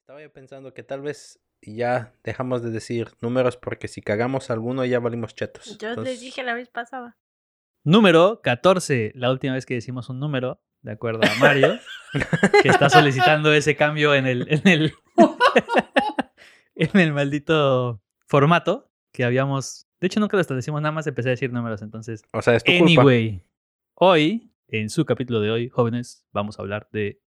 Estaba yo pensando que tal vez ya dejamos de decir números porque si cagamos alguno ya valimos chetos. Yo les dije la vez pasada. Número 14, la última vez que decimos un número, de acuerdo a Mario, que está solicitando ese cambio en el, en el, en el maldito formato que habíamos. De hecho, nunca lo establecimos, nada más empecé a decir números. Entonces, O sea, es tu culpa. anyway, hoy, en su capítulo de hoy, jóvenes, vamos a hablar de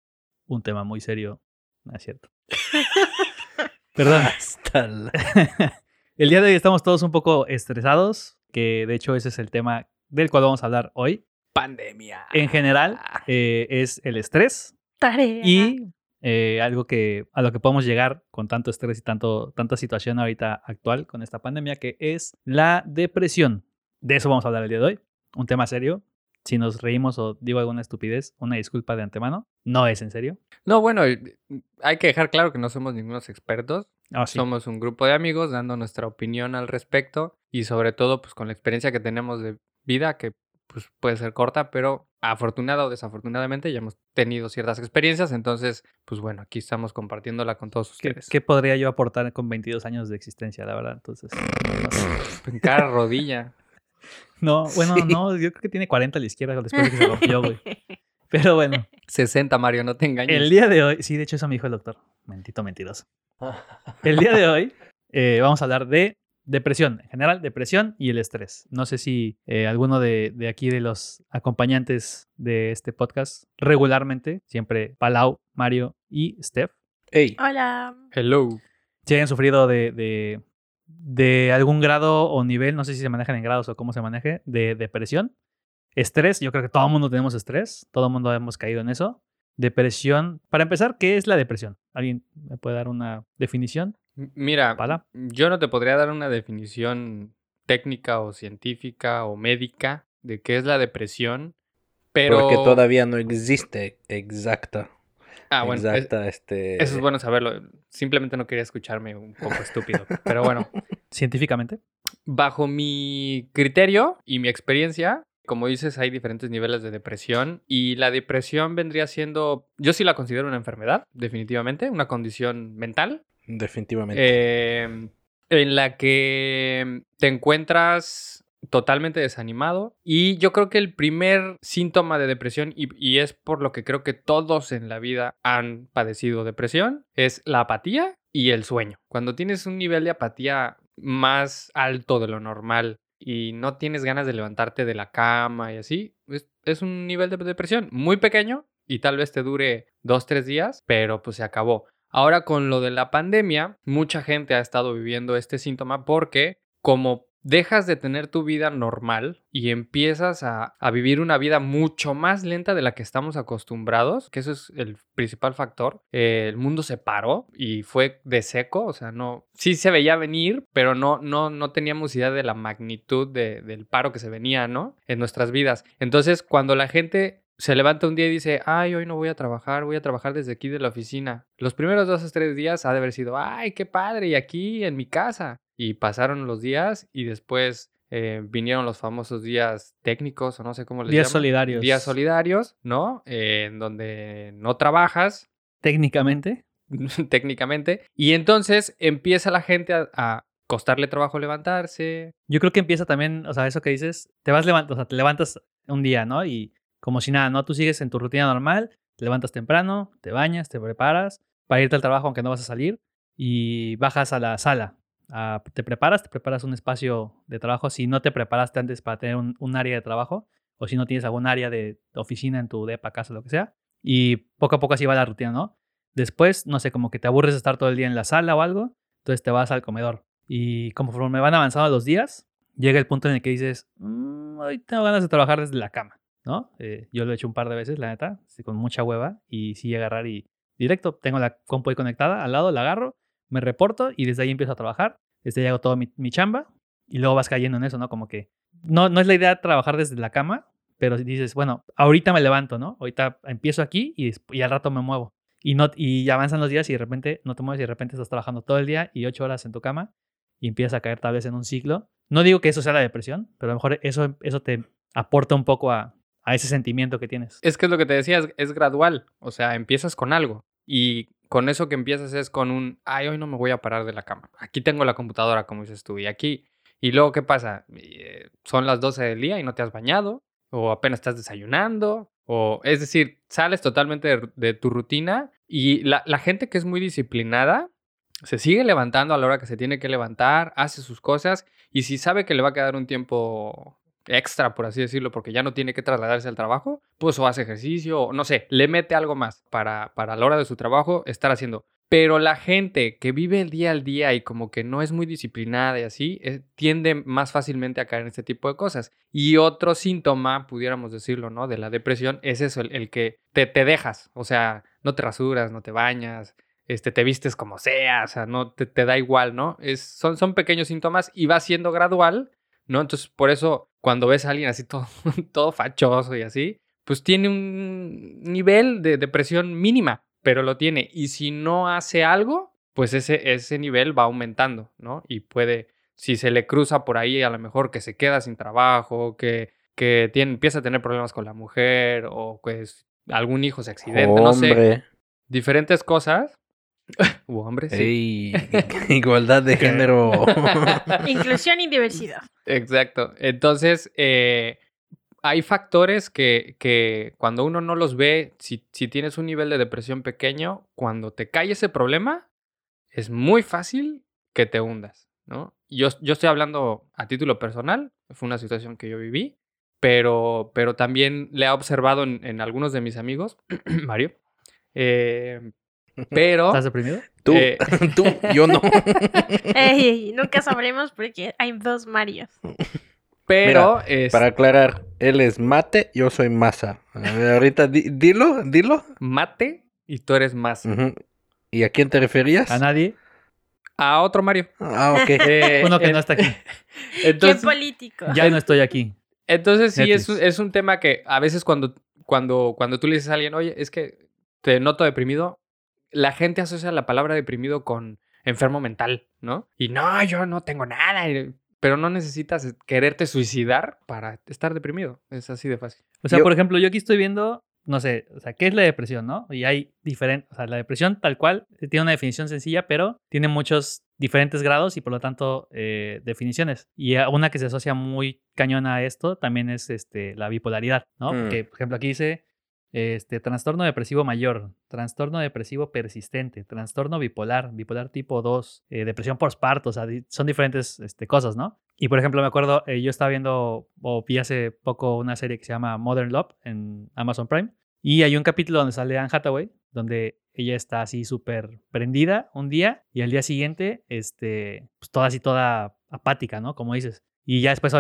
un tema muy serio. No es cierto. Perdón. Hasta la- El día de hoy estamos todos un poco estresados, que de hecho ese es el tema del cual vamos a hablar hoy. Pandemia. En general, eh, es el estrés Tarea. y eh, algo que a lo que podemos llegar con tanto estrés y tanto, tanta situación ahorita actual con esta pandemia, que es la depresión. De eso vamos a hablar el día de hoy. Un tema serio. Si nos reímos o digo alguna estupidez, una disculpa de antemano. No es en serio. No, bueno, eh, hay que dejar claro que no somos ningunos expertos. Ah, sí. Somos un grupo de amigos dando nuestra opinión al respecto y sobre todo pues con la experiencia que tenemos de vida que pues puede ser corta, pero afortunada o desafortunadamente ya hemos tenido ciertas experiencias, entonces pues bueno, aquí estamos compartiéndola con todos ¿Qué, ustedes. qué podría yo aportar con 22 años de existencia, la verdad? Entonces, no sé. En cada rodilla. No, bueno, Sí. no, yo creo que tiene 40 a la izquierda después de que se rompió, güey. Pero bueno, 60, Mario, no te engañes. el día de hoy, sí, de hecho eso me dijo el doctor. Mentito mentiroso. El día de hoy eh, vamos a hablar de depresión, en general, depresión y el estrés. No sé si eh, alguno de, de aquí de los acompañantes de este podcast regularmente, siempre Palau, Mario y Steph, Ey, Hola. Hello. si hayan sufrido de, de, de algún grado o nivel, no sé si se manejan en grados o cómo se maneje, de depresión. Estrés, yo creo que todo el mundo tenemos estrés, todo el mundo hemos caído en eso. Depresión, para empezar, ¿qué es la depresión? ¿Alguien me puede dar una definición? Mira, Pala. yo no te podría dar una definición técnica o científica o médica de qué es la depresión, pero... porque todavía no existe exacta. Ah, bueno, es- exacta, este. eso es bueno saberlo. Simplemente no quería escucharme un poco estúpido. Pero bueno, Científicamente. bajo mi criterio y mi experiencia, como dices, hay diferentes niveles de depresión y la depresión vendría siendo, yo sí la considero una enfermedad, definitivamente, una condición mental Definitivamente. eh, en la que te encuentras totalmente desanimado. Y yo creo que el primer síntoma de depresión, y, y es por lo que creo que todos en la vida han padecido depresión, es la apatía y el sueño. Cuando tienes un nivel de apatía más alto de lo normal y no tienes ganas de levantarte de la cama y así, es, es un nivel de depresión muy pequeño y tal vez te dure dos, tres días, pero pues se acabó. Ahora con lo de la pandemia, mucha gente ha estado viviendo este síntoma porque como dejas de tener tu vida normal y empiezas a, a vivir una vida mucho más lenta de la que estamos acostumbrados, que eso es el principal factor, eh, el mundo se paró y fue de seco, o sea, no, sí se veía venir, pero no, no, no teníamos idea de la magnitud de- del paro que se venía, ¿no? En nuestras vidas. Entonces, cuando la gente se levanta un día y dice, ay, hoy no voy a trabajar, voy a trabajar desde aquí de la oficina. Los primeros dos o tres días ha de haber sido, ay, qué padre, y aquí en mi casa. Y pasaron los días y después eh, vinieron los famosos días técnicos o no sé cómo les Días llaman. solidarios. Días solidarios, ¿no? Eh, en donde no trabajas Técnicamente. técnicamente. Y entonces empieza la gente a, a costarle trabajo levantarse. Yo creo que empieza también, o sea, eso que dices, te vas levantando, o sea, te levantas un día, ¿no? Y como si nada, ¿no? Tú sigues en tu rutina normal, te levantas temprano, te bañas, te preparas para irte al trabajo aunque no vas a salir y bajas a la sala. Ah, te preparas, te preparas un espacio de trabajo. Si no te preparaste antes para tener un, un área de trabajo o si no tienes algún área de oficina en tu depa, casa, lo que sea. Y poco a poco así va la rutina, ¿no? Después, no sé, como que te aburres de estar todo el día en la sala o algo, entonces te vas al comedor. Y conforme van avanzando los días, llega el punto en el que dices, "Mm, hoy tengo ganas de trabajar desde la cama, ¿no? Eh, yo lo he hecho un par de veces, la neta, con mucha hueva, y sí agarrar y directo, tengo la compu ahí conectada, al lado la agarro, me reporto y desde ahí empiezo a trabajar, desde ahí hago toda mi, chamba y luego vas cayendo en eso, ¿no? Como que no, no es la idea trabajar desde la cama, pero dices, bueno, ahorita me levanto, ¿no? Ahorita empiezo aquí y, y al rato me muevo. Y, no, y avanzan los días y de repente no te mueves y de repente estás trabajando todo el día y ocho horas en tu cama y empiezas a caer tal vez en un ciclo. No digo que eso sea la depresión, pero a lo mejor eso, eso te aporta un poco a, a ese sentimiento que tienes. Es que es lo que te decía, es, es gradual. O sea, empiezas con algo. Y con eso que empiezas es con un, ay, hoy no me voy a parar de la cama. Aquí tengo la computadora, como dices tú, y aquí. Y luego, ¿qué pasa? Eh, son las 12 del día y no te has bañado, o apenas estás desayunando, o es decir, sales totalmente de, de tu rutina y la, la gente que es muy disciplinada se sigue levantando a la hora que se tiene que levantar, hace sus cosas y si sabe que le va a quedar un tiempo extra, por así decirlo, porque ya no tiene que trasladarse al trabajo, pues o hace ejercicio, o no sé, le mete algo más para, para la hora de su trabajo estar haciendo. Pero la gente que vive el día al día y como que no es muy disciplinada y así, eh, tiende más fácilmente a caer en este tipo de cosas. Y otro síntoma, pudiéramos decirlo, ¿no? De la depresión es eso, el, el que te, te dejas, o sea, no te rasuras, no te bañas, este, te vistes como sea, o sea, no te, te da igual, ¿no? Es, son, son pequeños síntomas y va siendo gradual, ¿no? Entonces, por eso, cuando ves a alguien así todo, todo fachoso y así, pues tiene un nivel de depresión mínima, pero lo tiene. Y si no hace algo, pues ese, ese nivel va aumentando, ¿no? Y puede, si se le cruza por ahí, a lo mejor que se queda sin trabajo, que, que tiene, empieza a tener problemas con la mujer, o pues algún hijo se accidenta, no sé, diferentes cosas. U hombre, sí. Ey, igualdad de género. Inclusión y diversidad. Exacto. Entonces, eh, hay factores que, que cuando uno no los ve, si, si tienes un nivel de depresión pequeño, cuando te cae ese problema, es muy fácil que te hundas, ¿no? Yo, yo estoy hablando a título personal, fue una situación que yo viví, pero, pero también le he observado en, en algunos de mis amigos, Mario, eh, pero... ¿Estás deprimido? Tú, eh, tú, yo no. Ey, nunca sabremos porque hay dos Marios. pero... es- Para aclarar, él es mate, yo soy masa. A ver, ahorita di- dilo, dilo. mate y tú eres. Ujú. ¿Y a quién te referías? ¿A nadie? A otro Mario. Ah, ok. Eh, Uno que no está aquí. Entonces, ¿Qué político? Ya no estoy aquí. entonces sí, es, es un tema que a veces cuando, cuando, cuando tú le dices a alguien, oye, es que te noto deprimido, la gente asocia la palabra deprimido con enfermo mental, ¿no? Y no, yo no tengo nada. y- Pero no necesitas quererte suicidar para estar deprimido. Es así de fácil. O sea, Yo- por ejemplo, yo aquí estoy viendo, no sé, o sea, ¿qué es la depresión, no? Y hay diferentes, o sea, la depresión tal cual eh, tiene una definición sencilla, pero tiene muchos diferentes grados y por lo tanto eh, definiciones. Y una que se asocia muy cañona a esto también es este, la bipolaridad, ¿no? Mm. Porque, por ejemplo, aquí dice este, trastorno depresivo mayor, trastorno depresivo persistente, trastorno bipolar, bipolar tipo 2, eh, depresión postparto, o sea, di- son diferentes este, cosas, ¿no? Y por ejemplo, me acuerdo, eh, yo estaba viendo o vi hace poco una serie que se llama Modern Love en Amazon Prime y hay un capítulo donde sale Anne Hathaway, donde ella está así súper prendida un día y al día siguiente, este, pues toda así, toda apática, ¿no? Como dices. Y ya después,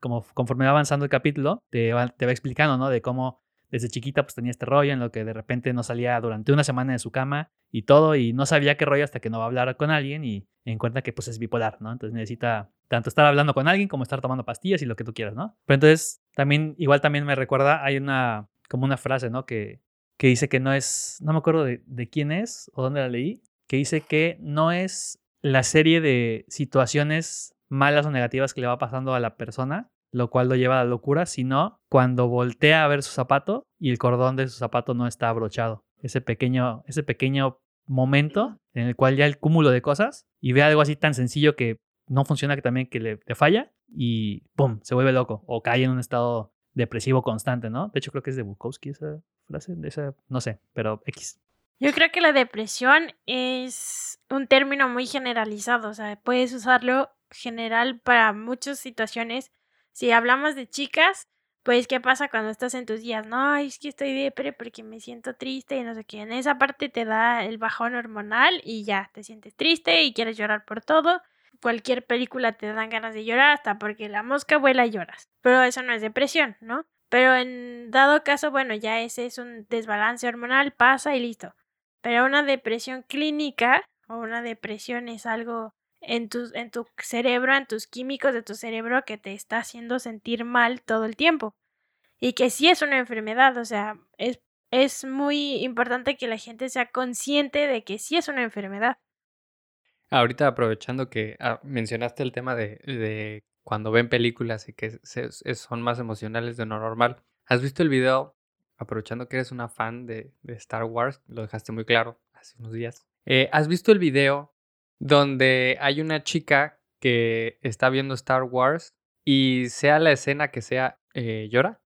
como conforme va avanzando el capítulo, te va, te va explicando, ¿no? De cómo desde chiquita pues tenía este rollo en lo que de repente no salía durante una semana de su cama y todo y no sabía qué rollo hasta que no va a hablar con alguien y encuentra que pues es bipolar, ¿no? Entonces necesita tanto estar hablando con alguien como estar tomando pastillas y lo que tú quieras, ¿no? Pero entonces también, igual también me recuerda, hay una, como una frase, ¿no? Que, que dice que no es, no me acuerdo de, de quién es o dónde la leí, que dice que no es la serie de situaciones malas o negativas que le va pasando a la persona, lo cual lo lleva a la locura, sino cuando voltea a ver su zapato y el cordón de su zapato no está abrochado. Ese pequeño, ese pequeño momento en el cual ya el cúmulo de cosas y ve algo así tan sencillo que no funciona que también que le, le falla y ¡pum! se vuelve loco o cae en un estado depresivo constante, ¿no? De hecho creo que es de Bukowski esa frase, esa, no sé, pero X. Yo creo que la depresión es un término muy generalizado, o sea, puedes usarlo general para muchas situaciones. Si hablamos de chicas, pues, ¿qué pasa cuando estás en tus días? No, es que estoy depre porque me siento triste y no sé qué. En esa parte te da el bajón hormonal y ya, te sientes triste y quieres llorar por todo. Cualquier película te dan ganas de llorar, hasta porque la mosca vuela y lloras. Pero eso no es depresión, ¿no? Pero en dado caso, bueno, ya ese es un desbalance hormonal, pasa y listo. Pero una depresión clínica o una depresión es algo en tu, en tu cerebro, en tus químicos de tu cerebro que te está haciendo sentir mal todo el tiempo. Y que sí es una enfermedad, o sea, es, es muy importante que la gente sea consciente de que sí es una enfermedad. Ahorita aprovechando que ah, mencionaste el tema de, de cuando ven películas y que son más emocionales de lo normal. ¿Has visto el video? Aprovechando que eres una fan de, de Star Wars, lo dejaste muy claro hace unos días. Eh, ¿Has visto el video donde hay una chica que está viendo Star Wars y sea la escena que sea, eh, llora?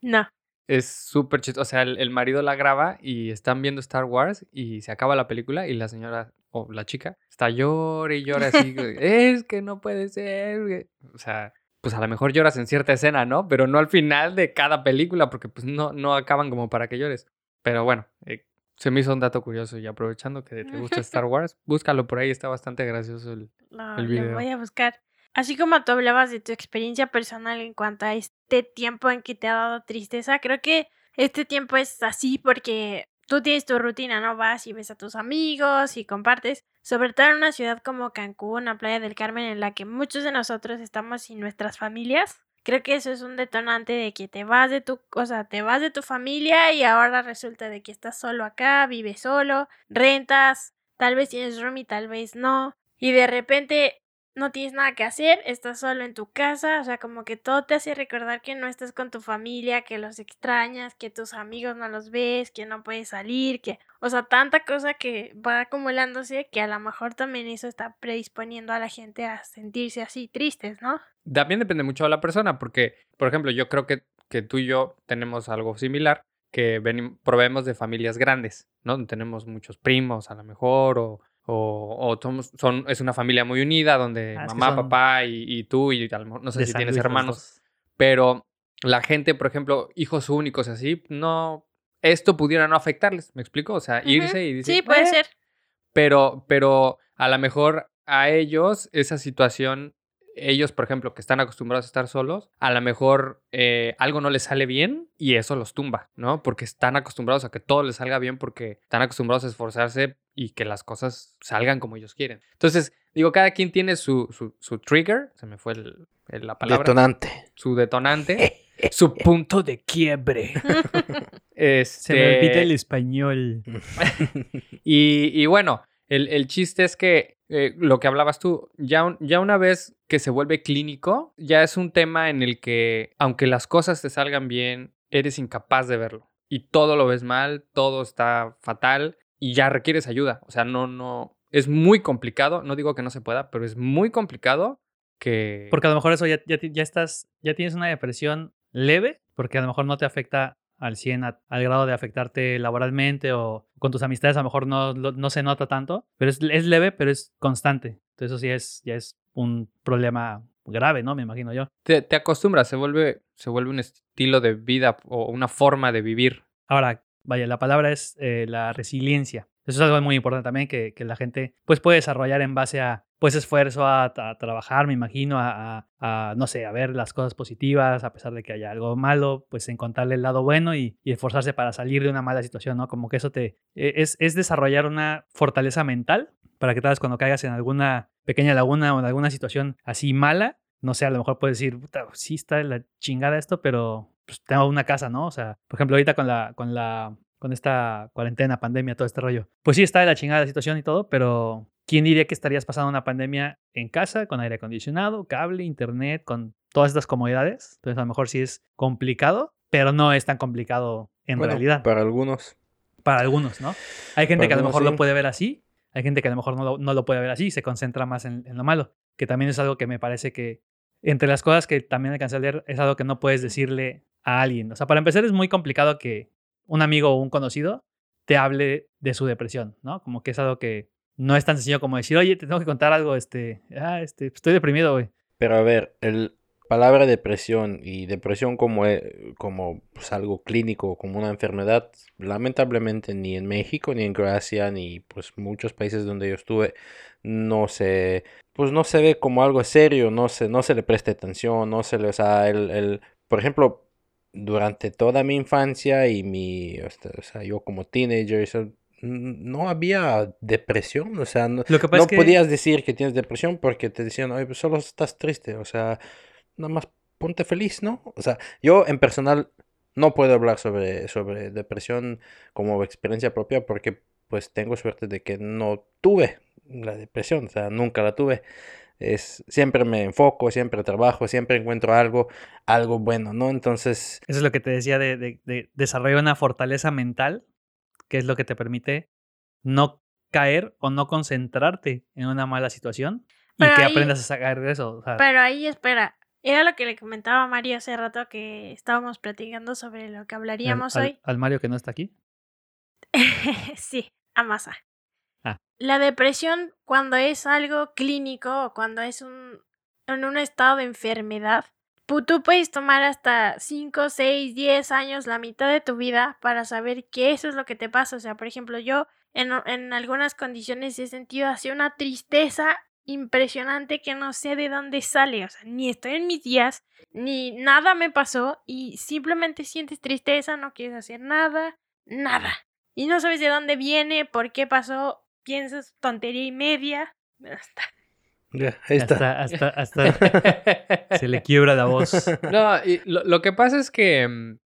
No. Es súper chistoso. O sea, el, el marido la graba y están viendo Star Wars y se acaba la película y la señora o la chica está llora y llora así. es que no puede ser. güey". O sea, pues a lo mejor lloras en cierta escena, ¿no? Pero no al final de cada película porque pues no, no acaban como para que llores. Pero bueno, eh, se me hizo un dato curioso y aprovechando que te gusta Star Wars, búscalo por ahí, está bastante gracioso el, Lo, El lo video. voy a buscar. Así como tú hablabas de tu experiencia personal en cuanto a este tiempo en que te ha dado tristeza, creo que este tiempo es así porque tú tienes tu rutina, ¿no? Vas y ves a tus amigos y compartes. Sobre todo en una ciudad como Cancún, a Playa del Carmen, en la que muchos de nosotros estamos sin nuestras familias. Creo que eso es un detonante de que te vas de tu, o sea, te vas de tu familia y ahora resulta de que estás solo acá, vives solo, rentas, tal vez tienes room y tal vez no. Y de repente no tienes nada que hacer, estás solo en tu casa, o sea, como que todo te hace recordar que no estás con tu familia, que los extrañas, que tus amigos no los ves, que no puedes salir, que, o sea, tanta cosa que va acumulándose que a lo mejor también eso está predisponiendo a la gente a sentirse así tristes, ¿no? También depende mucho de la persona, porque, por ejemplo, yo creo que, que tú y yo tenemos algo similar, que proveemos de familias grandes, ¿no? Tenemos muchos primos, a lo mejor, o, o, o somos- son, es una familia muy unida, donde Ah, mamá, papá y, y tú, y no sé si tienes hermanos, pero la gente, por ejemplo, hijos únicos así, no, esto pudiera no afectarles, ¿me explico? O sea, Ujú. irse y decir, Sí, puede "Eh", ser. pero, pero a lo mejor a ellos esa situación, ellos, por ejemplo, que están acostumbrados a estar solos, a lo mejor eh, algo no les sale bien y eso los tumba, ¿no? Porque están acostumbrados a que todo les salga bien porque están acostumbrados a esforzarse y que las cosas salgan como ellos quieren. Entonces, digo, cada quien tiene su, su, su trigger, se me fue el- el- la palabra, Detonante. su detonante, su punto de quiebre. Este, Se me olvida el español. y, y bueno, el, el chiste es que eh, lo que hablabas tú, ya, ya una vez que se vuelve clínico, ya es un tema en el que, aunque las cosas te salgan bien, eres incapaz de verlo. Y todo lo ves mal, todo está fatal y ya requieres ayuda. O sea, no, no, es muy complicado, no digo que no se pueda, pero es muy complicado que... Porque a lo mejor eso ya, ya, ya estás, ya tienes una depresión leve, porque a lo mejor no te afecta al 100 a- al grado de afectarte laboralmente o con tus amistades, a lo mejor no, no se nota tanto, pero es, es leve, pero es constante. Entonces eso sí es, ya es un problema grave, ¿no? Me imagino yo. te, te acostumbras, se vuelve, se vuelve un estilo de vida o una forma de vivir. Ahora, vaya, la palabra es eh, la resiliencia. Eso es algo muy importante también que, que la gente pues puede desarrollar en base a pues esfuerzo, a, a trabajar, me imagino, a, a- a, no sé, a ver las cosas positivas, a pesar de que haya algo malo, pues encontrarle el lado bueno y, y esforzarse para salir de una mala situación, ¿no? Como que eso te... e- Es, es desarrollar una fortaleza mental para que tal vez cuando caigas en alguna pequeña laguna o en alguna situación así mala, no sé, a lo mejor puedes decir, puta, sí está la chingada esto, pero pues tengo una casa, ¿no? O sea, por ejemplo, ahorita con la, con la, con esta cuarentena, pandemia, todo este rollo. Pues sí está de la chingada la situación y todo, pero ¿quién diría que estarías pasando una pandemia en casa, con aire acondicionado, cable, internet, con todas estas comodidades? Entonces a lo mejor sí es complicado, pero no es tan complicado en Bueno, realidad Para algunos. para algunos, ¿no? Hay gente Para que a lo mejor sí. lo puede ver así, hay gente que a lo mejor no lo, no lo puede ver así y se concentra más en, en lo malo, que también es algo que me parece que entre las cosas que también alcancé a leer es algo que no puedes decirle a alguien. O sea, para empezar es muy complicado que un amigo o un conocido te hable de su depresión, ¿no? Como que es algo que no es tan sencillo como decir, oye, te tengo que contar algo, este, ah, este, estoy deprimido, güey. Pero a ver, el palabra depresión y depresión como, eh, como pues, algo clínico, como una enfermedad, lamentablemente ni en México, ni en Croacia, ni pues muchos países donde yo estuve, no se, pues no se ve como algo serio, no se, no se le presta atención, no se le, o sea, el, el, por ejemplo, durante toda mi infancia y mi, o sea, o sea, yo como teenager, no había depresión, o sea, no, Lo que pasa no es que... podías decir que tienes depresión porque te decían, oye, pues solo estás triste, o sea, nada más ponte feliz, ¿no? O sea, yo en personal no puedo hablar sobre, sobre depresión como experiencia propia porque pues tengo suerte de que no tuve la depresión, o sea, nunca la tuve. Es siempre me enfoco, siempre trabajo, siempre encuentro algo, algo bueno, ¿no? Entonces, Eso es lo que te decía de, de, de desarrollar una fortaleza mental, que es lo que te permite no caer o no concentrarte en una mala situación y Pero que ahí- aprendas a sacar de eso. o sea, Pero ahí, espera, era lo que le comentaba a Mario hace rato que estábamos platicando sobre lo que al- hablaríamos al, hoy. al Mario que no está aquí. sí, a masa. Ah. La depresión, cuando es algo clínico o cuando es un, en un estado de enfermedad, tú puedes tomar hasta 5, 6, 10 años, la mitad de tu vida, para saber que eso es lo que te pasa. O sea, por ejemplo, yo en, en algunas condiciones he sentido así una tristeza impresionante que no sé de dónde sale. O sea, ni estoy en mis días, ni nada me pasó y simplemente sientes tristeza, no quieres hacer nada, nada. Y no sabes de dónde viene, por qué pasó, piensas tontería y media. Hasta- ya, ahí está. Hasta, hasta, hasta se le quiebra la voz. No, y lo, lo que pasa es que, mm,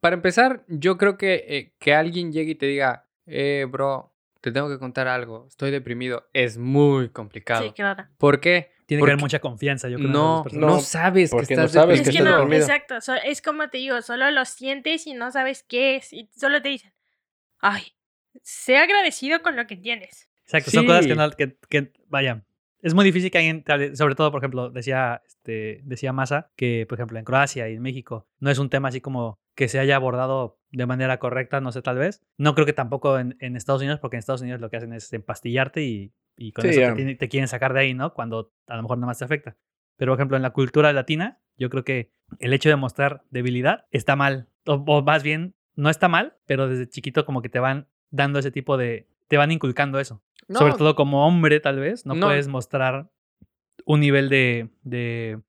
para empezar, yo creo que, eh, que alguien llegue y te diga, eh, bro, te tengo que contar algo, estoy deprimido, es muy complicado. Sí, claro. ¿Por qué? Tiene que Porque haber mucha confianza, yo creo. no, no, No, sabes que porque no estás sabes Es que que estás no, deprimido. exacto. so- es como te digo, solo lo sientes y no sabes qué es. Y solo te dicen, ay, sé agradecido con lo que tienes. Exacto, son cosas que, Sí. no, que, que, vaya, es muy difícil que alguien sobre todo, por ejemplo, decía, este, decía Massa que, por ejemplo, en Croacia y en México no es un tema así como que se haya abordado de manera correcta, no sé, tal vez. No creo que tampoco en, en Estados Unidos, porque en Estados Unidos lo que hacen es empastillarte y, y con Sí, eso te, te quieren sacar de ahí, ¿no? Cuando a lo mejor nada más te afecta. Pero, por ejemplo, en la cultura latina, yo creo que el hecho de mostrar debilidad está mal. O, o más bien, no está mal, pero desde chiquito como que te van dando ese tipo de... Te van inculcando eso. No, Sobre todo como hombre, tal vez, no, No. puedes mostrar un nivel de, de,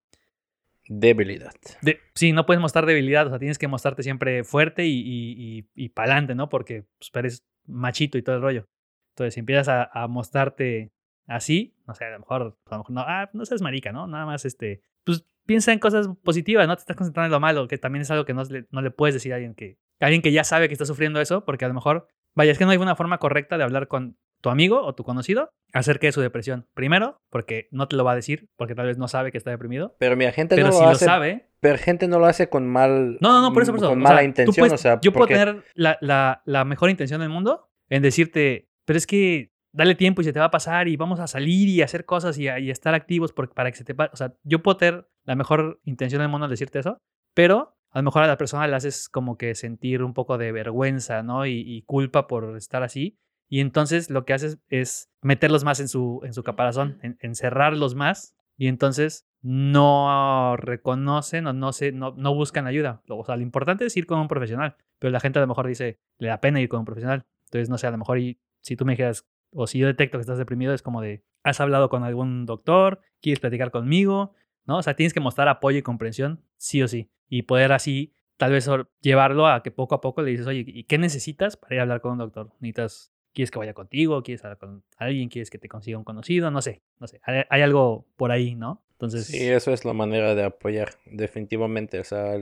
Debilidad. de- Sí, no puedes mostrar debilidad, o sea, tienes que mostrarte siempre fuerte y, y, y, y pa'lante, ¿no? Porque pues, eres machito y todo el rollo. Entonces, si empiezas a, a mostrarte así, no sé, a lo mejor, a lo mejor no, ah, no seas marica, ¿no? Nada más, este, pues piensa en cosas positivas, no te estás concentrando en lo malo, que también es algo que no le, no le puedes decir a alguien que, a alguien que ya sabe que está sufriendo eso, porque a lo mejor, vaya, es que no hay una forma correcta de hablar con tu amigo o tu conocido acerca de su depresión. Primero, porque no te lo va a decir, porque tal vez no sabe que está deprimido. Pero mi gente Pero no si lo sabe, Pero gente no lo hace con mal. no, no, no, por eso, por eso. Con O mala sea, intención, puedes- o sea. yo puedo tener la, la- la mejor intención del mundo en decirte, pero es que dale tiempo y se te va a pasar y vamos a salir y hacer cosas y, a- y estar activos por- para que se te pase. O sea, yo puedo tener la mejor intención del mundo al decirte eso, pero a lo mejor a la persona le haces como que sentir un poco de vergüenza, ¿no? Y, y culpa por estar así. Y entonces lo que haces es meterlos más en su, en su caparazón, en- encerrarlos más. Y entonces no reconocen o no, se, no, no buscan ayuda. O sea, lo importante es ir con un profesional. Pero la gente a lo mejor dice, le da pena ir con un profesional. Entonces, no sé, a lo mejor y, si tú me dijeras, o si yo detecto que estás deprimido, es como de, ¿has hablado con algún doctor? ¿Quieres platicar conmigo? ¿No? O sea, tienes que mostrar apoyo y comprensión, sí o sí. Y poder así, tal vez llevarlo a que poco a poco le dices, oye, ¿y qué necesitas para ir a hablar con un doctor? ¿Necesitas, quieres que vaya contigo? ¿Quieres hablar con alguien? ¿Quieres que te consiga un conocido? No sé, no sé. Hay, algo por ahí, ¿no? Entonces, Sí, eso es la manera de apoyar, definitivamente. O sea,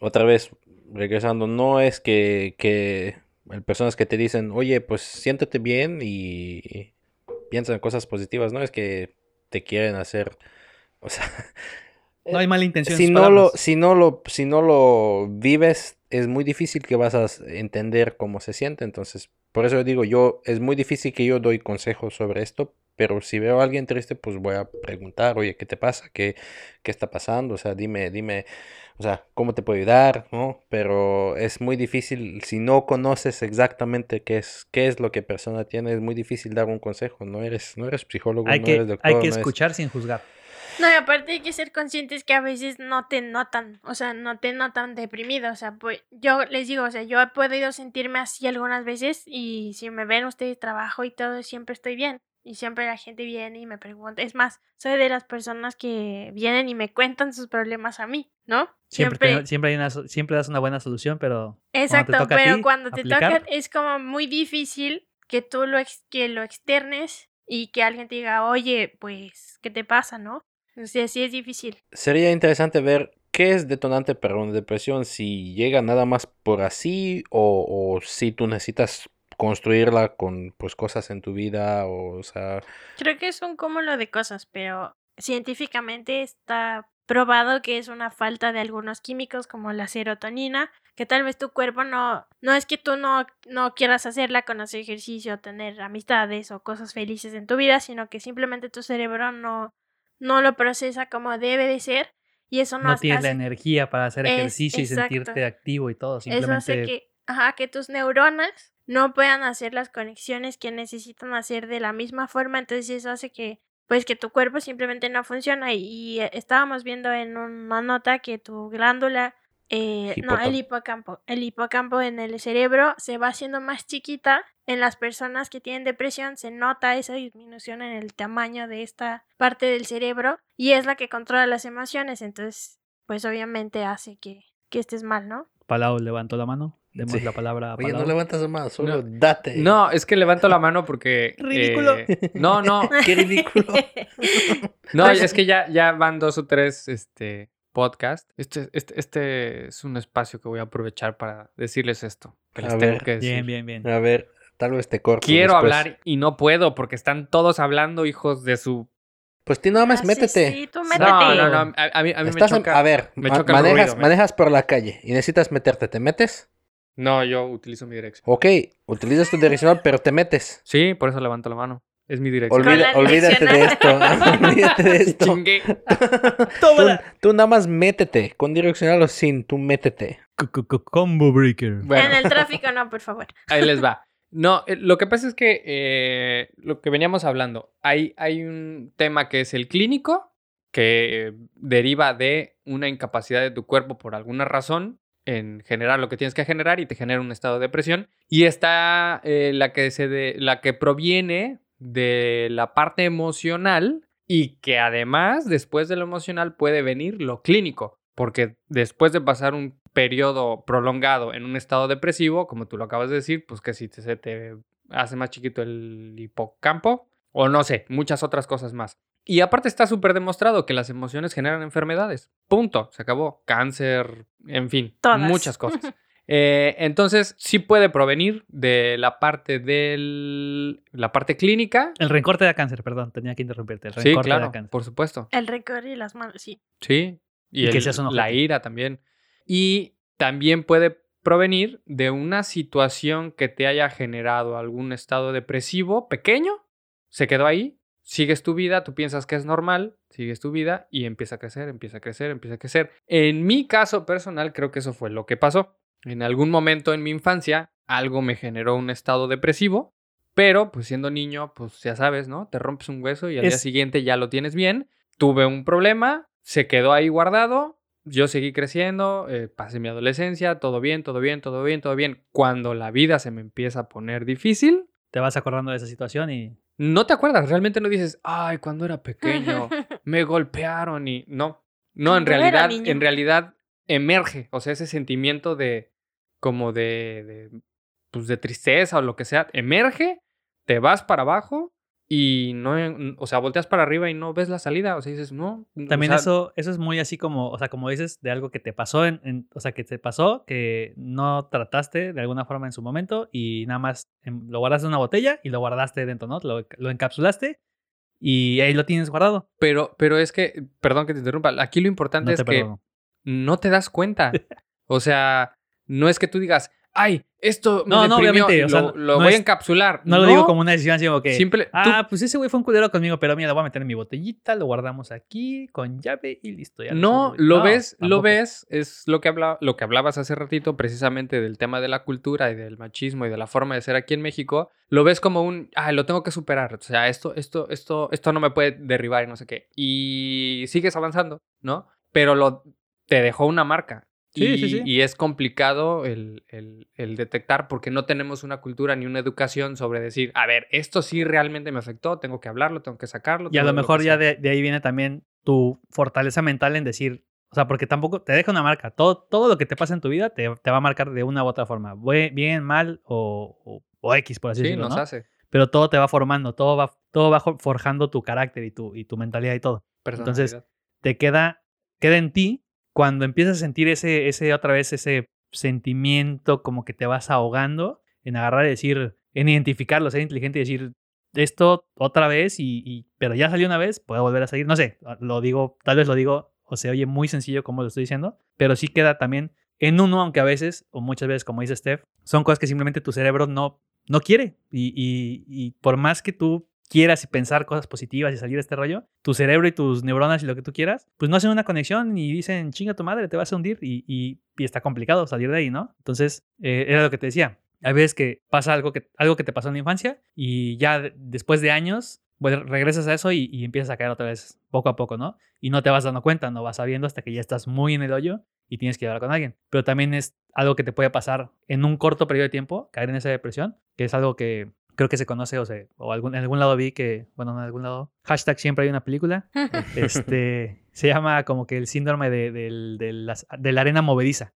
otra vez, regresando, no es que, que personas que te dicen, oye, pues siéntate bien y piensa en cosas positivas, no es que te quieren hacer, o sea, no hay mala intención. en si no lo, si no lo, si no lo vives, es muy difícil que vas a entender cómo se siente. Entonces, por eso digo, yo, es muy difícil que yo doy consejos sobre esto, pero si veo a alguien triste, pues voy a preguntar, oye, ¿qué te pasa? ¿Qué, qué está pasando? O sea, dime, dime, o sea, ¿cómo te puedo ayudar? ¿No? Pero es muy difícil, si no conoces exactamente qué es, qué es lo que persona tiene, es muy difícil dar un consejo. No eres, no eres psicólogo, Hay no que, eres doctor, hay que no eres- escuchar sin juzgar. No, y aparte hay que ser conscientes que a veces no te notan, o sea, no te notan deprimido, o sea, pues yo les digo, o sea, yo he podido sentirme así algunas veces y si me ven ustedes trabajo y todo, siempre estoy bien y siempre la gente viene y me pregunta, es más, soy de las personas que vienen y me cuentan sus problemas a mí, ¿no? Siempre, te- siempre, hay una, siempre das una buena solución, pero Exacto, toca pero ti cuando te aplicar- toca es como muy difícil que tú lo, ex- que lo externes y que alguien te diga, oye, pues, ¿qué te pasa, no? Sea, sí es difícil. Sería interesante ver qué es detonante para una depresión, si llega nada más por así o, o si tú necesitas construirla con pues cosas en tu vida o, o sea, Creo que es un cúmulo de cosas, pero científicamente está probado que es una falta de algunos químicos como la serotonina, que tal vez tu cuerpo no, no es que tú no, no quieras hacerla con hacer ejercicio, tener amistades o cosas felices en tu vida, sino que simplemente tu cerebro no, no lo procesa como debe de ser y eso no, No tienes la energía para hacer Es- ejercicio y sentirte activo y todo. eso Simplemente hace que, ajá, que tus neuronas no puedan hacer las conexiones que necesitan hacer de la misma forma, entonces eso hace que pues que tu cuerpo simplemente no funciona y, y, eh, estábamos viendo en una nota que tu glándula eh, no, el Hipocampo. el hipocampo en el cerebro se va haciendo más chiquita. En las personas que tienen depresión se nota esa disminución en el tamaño de esta parte del cerebro y es la que controla las emociones, entonces pues obviamente hace que, que estés mal, ¿no? Palau levantó la mano. Demos Sí. la palabra a oye, no levantas más, solo No. date. No, es que levanto la mano porque. Ridículo. eh, no, no. Qué ridículo. No, es que ya, ya van dos o tres este, podcasts. Este, este, este es un espacio que voy a aprovechar para decirles esto. Que les A tengo ver. que decir. Bien, bien, bien. A ver, tal vez te corto. Quiero después. hablar y no puedo porque están todos hablando, hijos de su. Pues tú nada más Ah, métete. sí, tú No, métete. No, no, no. A, a mí, a mí me en- choca. a ver, me ma- choca manejas, ruido, manejas por la calle y necesitas meterte, ¿te metes? No, yo utilizo mi dirección. Ok, utilizas tu direccional, pero te metes. Sí, por eso levanto la mano. Es mi dirección. Olvida- olvídate de esto. olvídate de esto. Chingué. Tú, tú nada más métete, con direccional o sin, tú métete. Combo Breaker. Bueno. En el tráfico no, por favor. Ahí les va. No, eh, lo que pasa es que eh, lo que veníamos hablando, hay, hay un tema que es el clínico, que eh, deriva de una incapacidad de tu cuerpo por alguna razón en generar lo que tienes que generar y te genera un estado de depresión. Y está eh, la, que se de- la que proviene de la parte emocional y que además después de lo emocional puede venir lo clínico. Porque después de pasar un periodo prolongado en un estado depresivo, como tú lo acabas de decir, pues que si te- se te hace más chiquito el hipocampo o no sé, muchas otras cosas más. Y aparte está súper demostrado que las emociones generan enfermedades. Punto, se acabó. Cáncer, en fin, Todas. muchas cosas. Eh, entonces, sí puede provenir de la parte del la parte clínica. El rencor te da cáncer, perdón, tenía que interrumpirte. El Sí, rencor te da claro, cáncer. por supuesto. El récord y las manos, sí. Sí. Y, Y que el- seas un la ira también. Y también puede provenir de una situación que te haya generado algún estado depresivo pequeño, se quedó ahí, sigues tu vida, tú piensas que es normal, sigues tu vida y empieza a crecer, empieza a crecer, empieza a crecer. En mi caso personal, creo que eso fue lo que pasó. En algún momento en mi infancia, algo me generó un estado depresivo, pero pues siendo niño, pues ya sabes, ¿no? Te rompes un hueso y al día siguiente ya lo tienes bien. Tuve un problema, se quedó ahí guardado, yo seguí creciendo, eh, pasé mi adolescencia, todo bien, todo bien, todo bien, todo bien. Cuando la vida se me empieza a poner difícil, Te vas acordando de esa situación y no te acuerdas, realmente no dices, ay, cuando era pequeño me golpearon y no. No, en realidad, en realidad emerge, o sea, ese sentimiento de como de, de, pues de tristeza o lo que sea, emerge, te vas para abajo y no, o sea, volteas para arriba y no ves la salida, o sea, dices, no. o también sea, eso, eso es muy así como, o sea, como dices, de algo que te pasó, en, en- o sea, que te pasó, que no trataste de alguna forma en su momento y nada más em, lo guardaste en una botella y lo guardaste dentro, ¿no? Lo, lo encapsulaste y ahí lo tienes guardado. Pero, pero es que, perdón que te interrumpa, aquí lo importante No es que no te das cuenta. O sea, no es que tú digas, ay, esto me No, deprimió obviamente, o sea, lo, no- lo no voy a encapsular. No lo digo como una decisión así como que, Simple, tú- ah, pues ese güey fue un culero conmigo, pero mira, lo voy a meter en mi botellita, lo guardamos aquí con llave y listo. Ya No, lo ves, lo ves, es lo que, habla, lo que hablabas hace ratito precisamente del tema de la cultura y del machismo y de la forma de ser aquí en México, lo ves como un, ah, lo tengo que superar, o sea, esto, esto, esto, esto no me puede derribar y no sé qué, y sigues avanzando, ¿no? Pero lo, te dejó una marca. Sí, y, sí, sí. y es complicado el, el- el detectar porque no tenemos una cultura ni una educación sobre decir, a ver, esto sí realmente me afectó, tengo que hablarlo, tengo que sacarlo. Y a lo mejor ya sea". de, de ahí viene también tu fortaleza mental en decir, o sea, porque tampoco te deja una marca. Todo, todo lo que te pasa en tu vida te, te va a marcar de una u otra forma. Bien, mal o, o, o X, por así Sí, decirlo. nos ¿no? hace. Pero todo te va formando, todo va, todo va forjando tu carácter y tu, y tu mentalidad y todo. Entonces, te queda, queda en ti cuando empiezas a sentir ese, ese otra vez, ese sentimiento como que te vas ahogando, en agarrar y decir, en identificarlo, ser inteligente y decir esto otra vez, y, y- pero ya salió una vez, puedo volver a salir. No sé, lo digo, tal vez lo digo, o se oye muy sencillo como lo estoy diciendo, pero sí queda también en uno, aunque a veces, o muchas veces, como dice Steph, son cosas que simplemente tu cerebro no, no quiere. Y, y- y por más que tú quieras y pensar cosas positivas y salir de este rollo, tu cerebro y tus neuronas y lo que tú quieras, pues no hacen una conexión y dicen, chinga tu madre, te vas a hundir y, y- está complicado salir de ahí, ¿no? Entonces, eh, era lo que te decía. Hay veces que pasa algo que, algo que te pasó en la infancia y ya de- después de años, pues regresas a eso y, y empiezas a caer otra vez poco a poco, ¿no? Y no te vas dando cuenta, no vas sabiendo hasta que ya estás muy en el hoyo y tienes que hablar con alguien. Pero también es algo que te puede pasar en un corto periodo de tiempo, caer en esa depresión, que es algo que creo que se conoce o, se, o algún, en algún lado vi que, bueno, en algún lado, hashtag siempre hay una película, este, se llama como que el síndrome de, de las- de la arena movediza.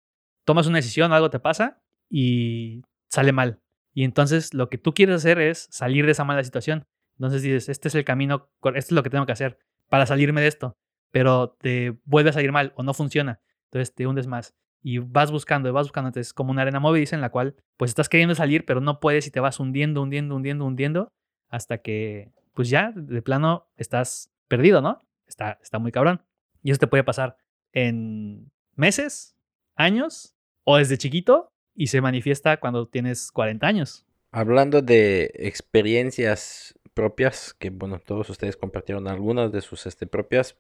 Tomas una decisión, algo te pasa y sale mal. Y entonces lo que tú quieres hacer es salir de esa mala situación. Entonces dices, este es el camino, esto es lo que tengo que hacer para salirme de esto. Pero te vuelve a salir mal o no funciona. Entonces te hundes más. Y vas buscando, y vas buscando. Entonces es como una arena movediza en la cual pues estás queriendo salir, pero no puedes y te vas hundiendo, hundiendo, hundiendo, hundiendo. Hasta que pues ya de plano estás perdido, ¿no? Está, está muy cabrón. Y eso te puede pasar en meses, años o desde chiquito y se manifiesta cuando tienes 40 años. Hablando de experiencias propias, que bueno, todos ustedes compartieron algunas de sus este, propias,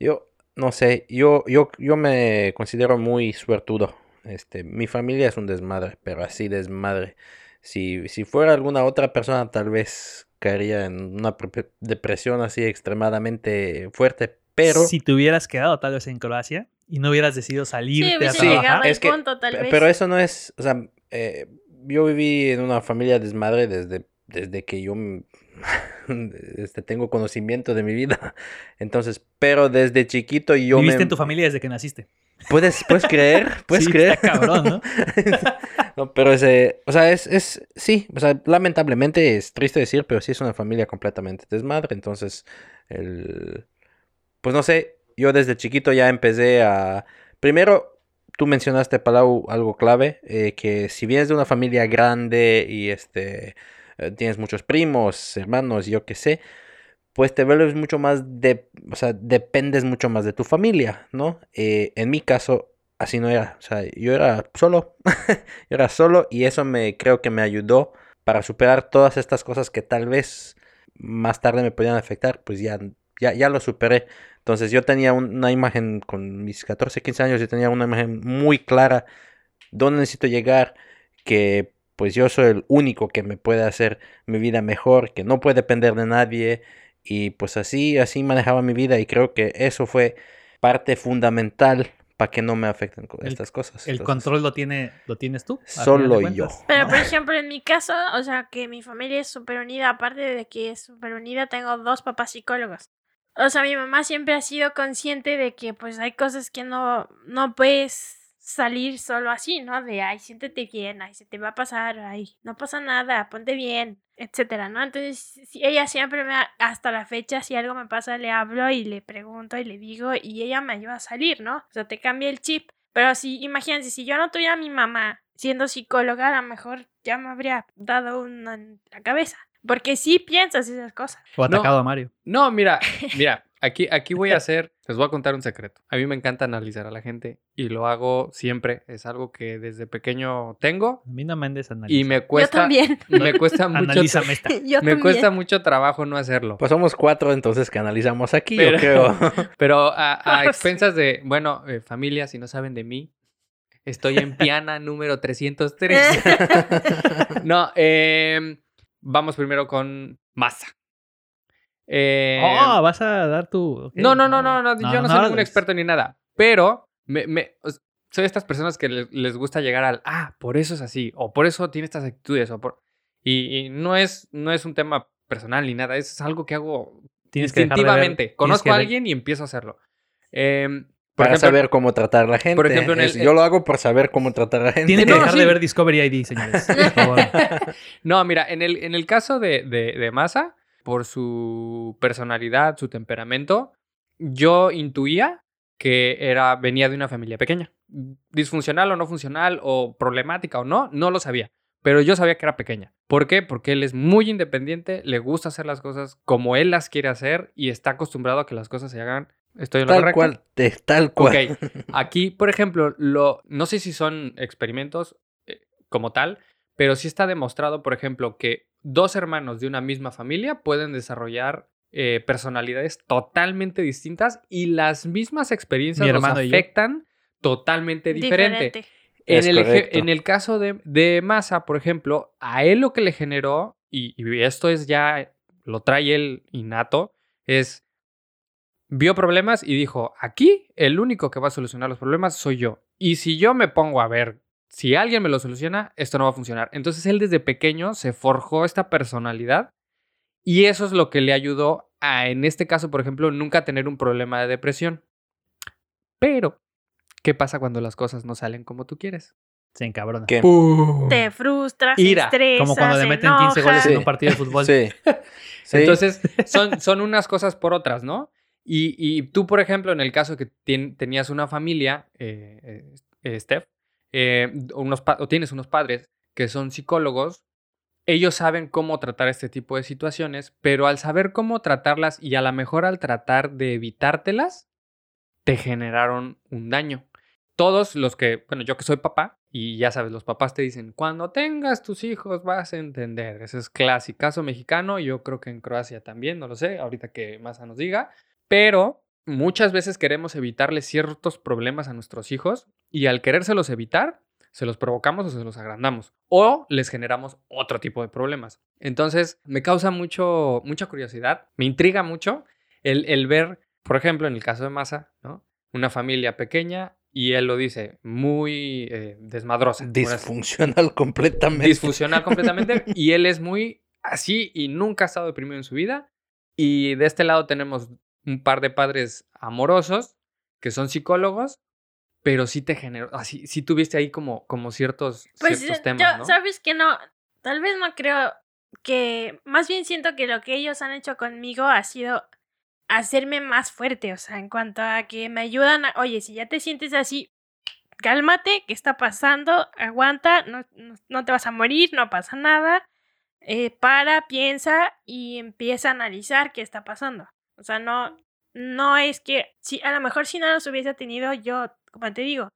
yo no sé, yo, yo, yo me considero muy suertudo. Este, mi familia es un desmadre, pero así desmadre. Si, si fuera alguna otra persona, tal vez caería en una pre- depresión así extremadamente fuerte, pero... si te hubieras quedado tal vez en Croacia y no hubieras decidido salirte a hubiese trabajar, es que- punto, tal vez. Pero eso no es, o sea, eh, yo viví en una familia desmadre desde, desde que yo este, tengo conocimiento de mi vida. Entonces, pero desde chiquito yo viviste me... en tu familia desde que naciste. ¿Puedes, puedes creer? ¿Puedes Sí, creer? está cabrón, ¿no? No, pero ese, o sea, es, es, sí, o sea, lamentablemente es triste decir, pero sí es una familia completamente desmadre. Entonces, el, pues no sé, yo desde chiquito ya empecé a, primero, tú mencionaste, Palau, algo clave, eh, que si vienes de una familia grande y este, tienes muchos primos, hermanos, yo qué sé, pues te vuelves mucho más de, o sea, dependes mucho más de tu familia, ¿no? Eh, en mi caso, así no era, o sea, yo era solo, yo era solo y eso me creo que me ayudó para superar todas estas cosas que tal vez más tarde me podían afectar, pues ya, ya, ya lo superé. Entonces yo tenía un- una imagen con mis 14, 15 años, yo tenía una imagen muy clara dónde necesito llegar, que pues yo soy el único que me puede hacer mi vida mejor, que no puede depender de nadie y pues así, así manejaba mi vida y creo que eso fue parte fundamental para que no me afecten El- estas cosas. El Entonces, control lo, tiene, lo tienes tú. Solo yo. Pero, por ejemplo, en mi caso, o sea, que mi familia es súper unida, aparte de que es súper unida, tengo dos papás psicólogos. O sea, mi mamá siempre ha sido consciente de que, pues, hay cosas que no, no puedes salir solo así, ¿no? De, ay, siéntete bien, ay, se te va a pasar, ay, no pasa nada, ponte bien, etcétera, ¿no? Entonces, sí, ella siempre me, ha- hasta la fecha, si algo me pasa, le hablo y le pregunto y le digo, y ella me ayuda a salir, ¿no? O sea, te cambia el chip. Pero si, imagínense, si yo no tuviera a mi mamá siendo psicóloga, a lo mejor ya me habría dado una en la cabeza. Porque sí piensas esas cosas. O No. atacado a Mario. No, mira, mira, aquí, aquí voy a hacer, les voy a contar un secreto. A mí me encanta analizar a la gente y lo hago siempre. Es algo que desde pequeño tengo A mí no me andes y analizando. me cuesta, yo también. me cuesta mucho, Analízame esta. yo me también. cuesta mucho trabajo no hacerlo. Pues somos cuatro entonces que analizamos aquí, Pero- yo creo. Pero a, a Sí. expensas de, bueno, eh, familia, si no saben de mí, estoy en Piana número 303. no, em, vamos primero con masa. Eh, Oh, vas a dar tu. ok. no, no, no, no, no, yo no, soy ningún experto ni nada, pero me, me- soy estas personas que le- les, gusta llegar al, ah, por eso es así, o por eso tiene estas actitudes, o por... Y, y no, es, no es un tema personal ni nada, es algo que hago Tienes de ver- instintivamente. tienes Conozco que a alguien y empiezo a hacerlo. Por para ejemplo, saber cómo tratar a la gente. por ejemplo, en el- Es- yo lo hago por saber cómo tratar a la gente. Tienen que No, dejar sí. de ver Discovery ID, señores. Por favor. No, mira, en el, en el caso de, de, de Masa, por su personalidad, su temperamento, yo intuía que era, venía de una familia pequeña. Disfuncional o no funcional, o problemática o no, no lo sabía. pero yo sabía que era pequeña. ¿Por qué? Porque él es muy independiente, le gusta hacer las cosas como él las quiere hacer y está acostumbrado a que las cosas se hagan. ¿Estoy en Tal cual, tal cual. Ok, aquí, por ejemplo, lo, no sé si son experimentos eh, como tal, pero sí está demostrado, por ejemplo, que dos hermanos de una misma familia pueden desarrollar eh, personalidades totalmente distintas y las mismas experiencias los afectan totalmente diferente. Diferente. En el, eje- correcto. en el caso de, de Massa, por ejemplo, a él lo que le generó, y, y esto es ya, lo trae él innato, es, vio problemas y dijo, aquí el único que va a solucionar los problemas soy yo. Y si yo me pongo a ver, si alguien me lo soluciona, esto no va a funcionar. Entonces él desde pequeño se forjó esta personalidad y eso es lo que le ayudó a, en este caso, por ejemplo, nunca tener un problema de depresión. Pero, ¿qué pasa cuando las cosas no salen como tú quieres? Se encabrona. ¿Qué? Te frustras, Ira. estresas, Como cuando le meten 15 goles en un partido de fútbol. Sí. Sí. Entonces, son, son unas cosas por otras, ¿no? Y, y tú, por ejemplo, en el caso que tenías una familia, eh, eh, Steph, eh, unos o tienes unos padres que son psicólogos, ellos saben cómo tratar este tipo de situaciones, pero al saber cómo tratarlas y a lo mejor al tratar de evitártelas, te generaron un daño. Todos los que, bueno, yo que soy papá, y ya sabes, los papás te dicen, cuando tengas tus hijos vas a entender. Ese es clásico, mexicano, yo creo que en Croacia también, no lo sé, ahorita que Masa nos diga, pero muchas veces queremos evitarle ciertos problemas a nuestros hijos y al querérselos evitar, se los provocamos o se los agrandamos o les generamos otro tipo de problemas. Entonces, me causa mucho, mucha curiosidad, me intriga mucho el, el ver, por ejemplo, en el caso de Masa, ¿no? Una familia pequeña y él lo dice muy eh, desmadrosa. Disfuncional completamente. disfuncional completamente y él es muy así y nunca ha estado deprimido en su vida. Y de este lado tenemos un par de padres amorosos que son psicólogos, pero sí te generó, así, sí tuviste ahí como, como ciertos, Pues ciertos eh, temas, yo, ¿no? sabes que no, tal vez no creo que, más bien siento que lo que ellos han hecho conmigo ha sido hacerme más fuerte, o sea, en cuanto a que me ayudan a, oye, si ya te sientes así, cálmate, ¿qué está pasando? Aguanta, no, no, no te vas a morir, no pasa nada, eh, para, piensa y empieza a analizar qué está pasando. O sea, no, no es que, si, a lo mejor si no los hubiese tenido yo, como te digo,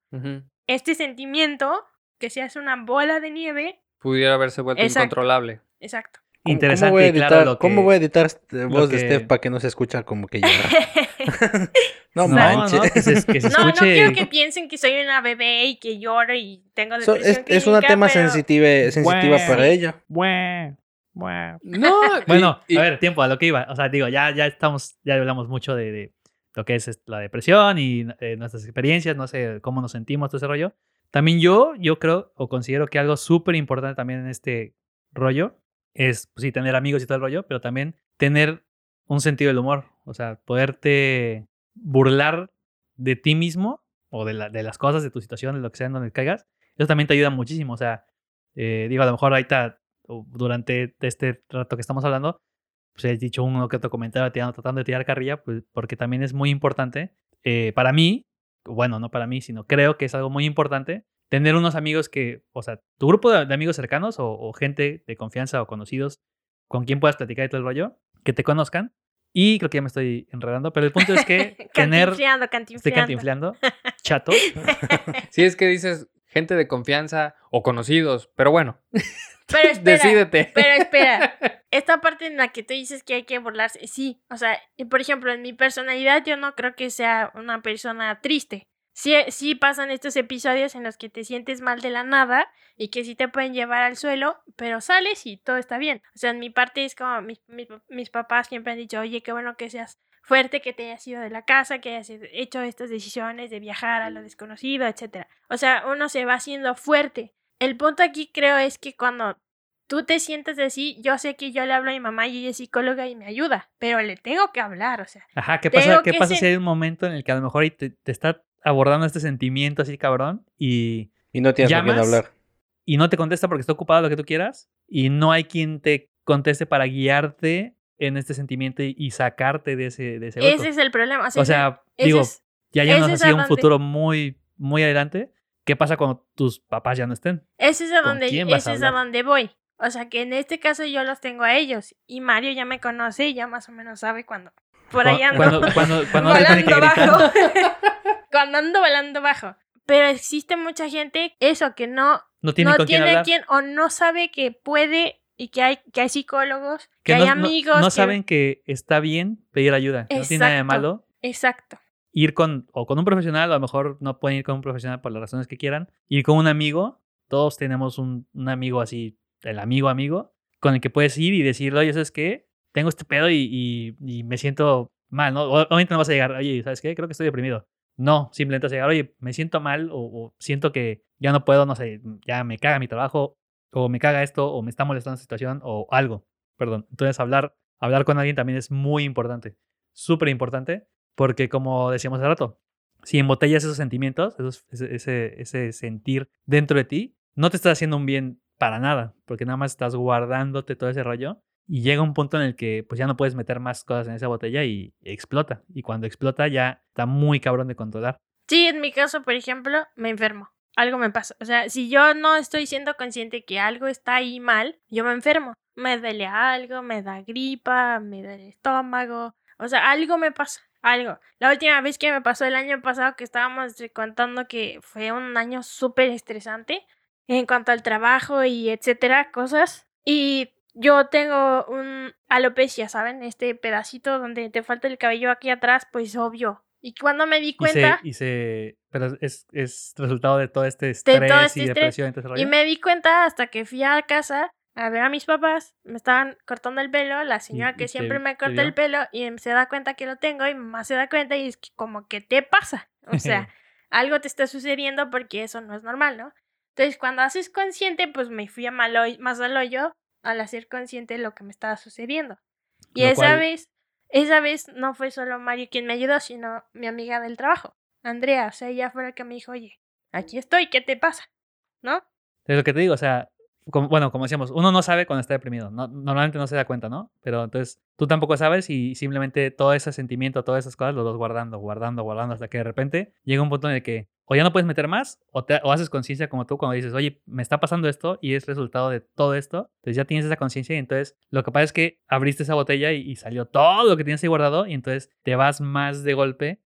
este sentimiento que se hace una bola de nieve. Pudiera haberse vuelto Exacto. incontrolable. Exacto. ¿Cómo- Interesante ¿Cómo voy a editar, claro lo que... ¿cómo voy a editar voz de Steph para que no se escucha como que llora? no, No, manches. no, que se, que se no, no quiero que piensen que soy una bebé y que lloro y tengo So, depresión es, es una clínica, tema pero- sensitiva, sensitiva Bueno. para ella. Bueh, bueh. No, Bueno, y- y- a ver, tiempo, a lo que iba. O sea, digo, ya, ya estamos, ya hablamos mucho de, de lo que es este, la depresión y eh, nuestras experiencias, no sé cómo nos sentimos, todo ese rollo. También yo, yo creo o considero que algo súper importante también en este rollo es, pues sí, tener amigos y todo el rollo, pero también tener un sentido del humor. O sea, poderte burlar de ti mismo o de, la- de las cosas, de tu situación, de lo que sea en donde caigas. Eso también te ayuda muchísimo. O sea, eh, digo, a lo mejor ahorita, durante este rato que estamos hablando, pues he dicho uno que otro comentario tirando, tratando de tirar carrilla, pues porque también es muy importante eh, para mí, bueno, no para mí, sino creo que es algo muy importante tener unos amigos que, o sea, tu grupo de, de amigos cercanos o, o gente de confianza o conocidos con quien puedas platicar y todo el rollo, que te conozcan. Y creo que ya me estoy enredando, pero el punto es que tener... Cantinfleando, Estoy cantinfleando. cantinfleando, chato. si es que dices gente de confianza o conocidos, pero bueno, Pero espera, decídete. pero espera. Esta parte en la que tú dices que hay que burlarse, sí. O sea, por ejemplo, en mi personalidad yo no creo que sea una persona triste. Sí, sí pasan estos episodios en los que te sientes mal de la nada y que sí te pueden llevar al suelo, pero sales y todo está bien. O sea, en mi parte es como mis, mis, mis papás siempre han dicho, oye, qué bueno que seas fuerte, que te hayas ido de la casa, que hayas hecho estas decisiones de viajar a lo desconocido, etc. O sea, uno se va haciendo fuerte. El punto aquí creo es que cuando tú te sientes así, yo sé que yo le hablo a mi mamá y ella es psicóloga y me ayuda, pero le tengo que hablar, o sea, Ajá, ¿qué pasa, ¿qué que pasa si hay un momento en el que a lo mejor te, te está abordando este sentimiento así cabrón y, Y no tienes con quién ¿Llamas? hablar. y no te contesta porque está ocupado lo que tú quieras y no hay quien te conteste para guiarte en este sentimiento y, y sacarte de ese, de ese ese es el problema. O sea, o sea, ese digo, es- ya es así a un futuro muy, muy adelante, ¿qué pasa cuando tus papás ya no estén? Ese es a ¿Con donde, ese es a donde voy. O sea que en este caso yo los tengo a ellos. Y Mario ya me conoce y ya más o menos sabe cuando. Por ahí ando. Cuando, cuando, cuando volando bajo. cuando ando volando bajo. Pero existe mucha gente, eso, que no, No tiene no con tiene quien o no sabe que puede y que hay, que hay psicólogos, que, que hay no, no- amigos. no que- saben que está bien pedir ayuda. No tiene nada de malo Exacto. Ir con o con un profesional, o a lo mejor no pueden ir con un profesional por las razones que quieran, ir con un amigo, todos tenemos un, un amigo así, el amigo amigo, con el que puedes ir y decirle, oye, ¿sabes qué? Tengo este pedo y, y- y me siento mal, ¿no? Obviamente no vas a llegar, oye, ¿sabes qué? Creo que estoy deprimido. No, simplemente vas a llegar, oye, me siento mal o, o siento que ya no puedo, no sé, ya me caga mi trabajo, o me caga esto, o me está molestando esta situación, o algo, perdón. Entonces hablar, hablar con alguien también es muy importante, súper importante, porque como decíamos hace rato, si embotellas esos sentimientos, esos- ese, ese, sentir dentro de ti, no te estás haciendo un bien para nada, porque nada más estás guardándote todo ese rollo y llega un punto en el que pues ya no puedes meter más cosas en esa botella y explota. Y cuando explota ya está muy cabrón de controlar. Sí, en mi caso, por ejemplo, me enfermo. Algo me pasa. O sea, si yo no estoy siendo consciente que algo está ahí mal, yo me enfermo. Me duele algo, me da gripa, me da el estómago. O sea, algo me pasa. Algo. La última vez que me pasó el año pasado que estábamos contando que fue un año súper estresante en cuanto al trabajo y etcétera, cosas. Y yo tengo un alopecia, ¿saben? Este pedacito donde te falta el cabello aquí atrás, pues obvio. Y cuando me di Y se, cuenta... y se, pero es, es resultado de todo este estrés todo este y estrés. depresión y. Y me di cuenta hasta que fui a casa a ver a mis papás, me estaban cortando el pelo, la señora que te- siempre me corta el pelo y se da cuenta que lo tengo y mamá se da cuenta y es que como que te pasa. O sea, algo te está sucediendo porque eso no es normal, ¿no? Entonces, cuando haces consciente, pues me fui a mal hoy- más al hoyo al hacer consciente lo que me estaba sucediendo. Y Lo esa cual- vez, esa vez no fue solo Mario quien me ayudó, sino mi amiga del trabajo, Andrea. O sea, ella fue la que me dijo, oye, aquí estoy, ¿qué te pasa? ¿No? Es lo que te digo, o sea, como- bueno, como decíamos, uno no sabe cuando está deprimido, no- normalmente no se da cuenta, ¿no? Pero entonces tú tampoco sabes y simplemente todo ese sentimiento, todas esas cosas los vas guardando, guardando, guardando, hasta que de repente llega un punto en el que o ya no puedes meter más o, te, o haces conciencia como tú cuando dices, oye, me está pasando esto y es resultado de todo esto, entonces ya tienes esa conciencia y entonces lo que pasa es que abriste esa botella y, y salió todo lo que tienes ahí guardado y entonces te vas más de golpe,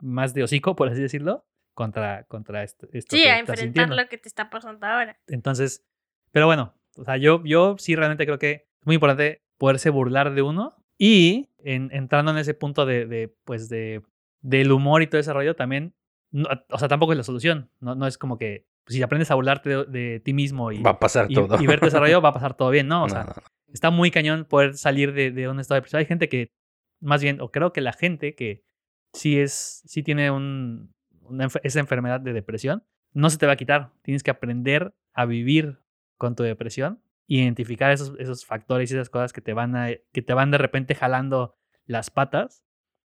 más de hocico, por así decirlo, contra, contra esto. esto Sí, a enfrentar lo que te está pasando ahora. Entonces, pero bueno, o sea, yo, yo sí realmente creo que es muy importante poderse burlar de uno y en- entrando en ese punto de, de, pues, de, del humor y todo ese rollo también, no- o sea, tampoco es la solución, no, no es como que pues, si aprendes a burlarte de, de ti mismo y, Va a pasar y, todo. y verte ese rollo, va a pasar todo bien, ¿no? O No, sea, no, está muy cañón poder salir de, de un estado de depresión. Hay gente que, más bien, o creo que la gente que sí es, sí tiene un, una esa enfermedad de depresión, no se te va a quitar. Tienes que aprender a vivir con tu depresión, identificar esos, esos factores y esas cosas que te van a, que te van de repente jalando las patas.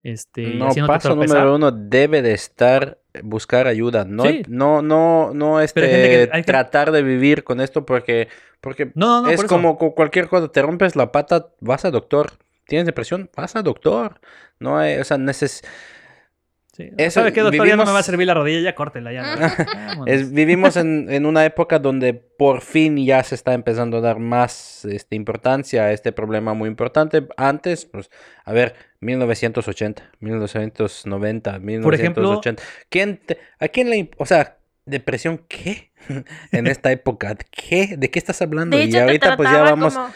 Este, No, paso tropezar. número uno debe de estar eh, buscar ayuda, no, Sí. no, no, no este, que- tratar de vivir con esto porque, porque No, es por como cu- cualquier cosa, te rompes la pata, vas a doctor, tienes depresión, vas a doctor, no hay, o sea, neces Sí. eso, ¿Sabe qué, doctor? Ya no me va a servir la rodilla, ya córtela, ya. no. Es- vivimos en, en una época donde por fin ya se está empezando a dar más este, importancia a este problema muy importante. Antes, pues, a ver, 1980, 1990, 1980. ¿Quién te- ¿A quién le... O sea, depresión, ¿qué? en esta época, ¿qué? ¿De qué estás hablando? De y ahorita pues ya vamos... como...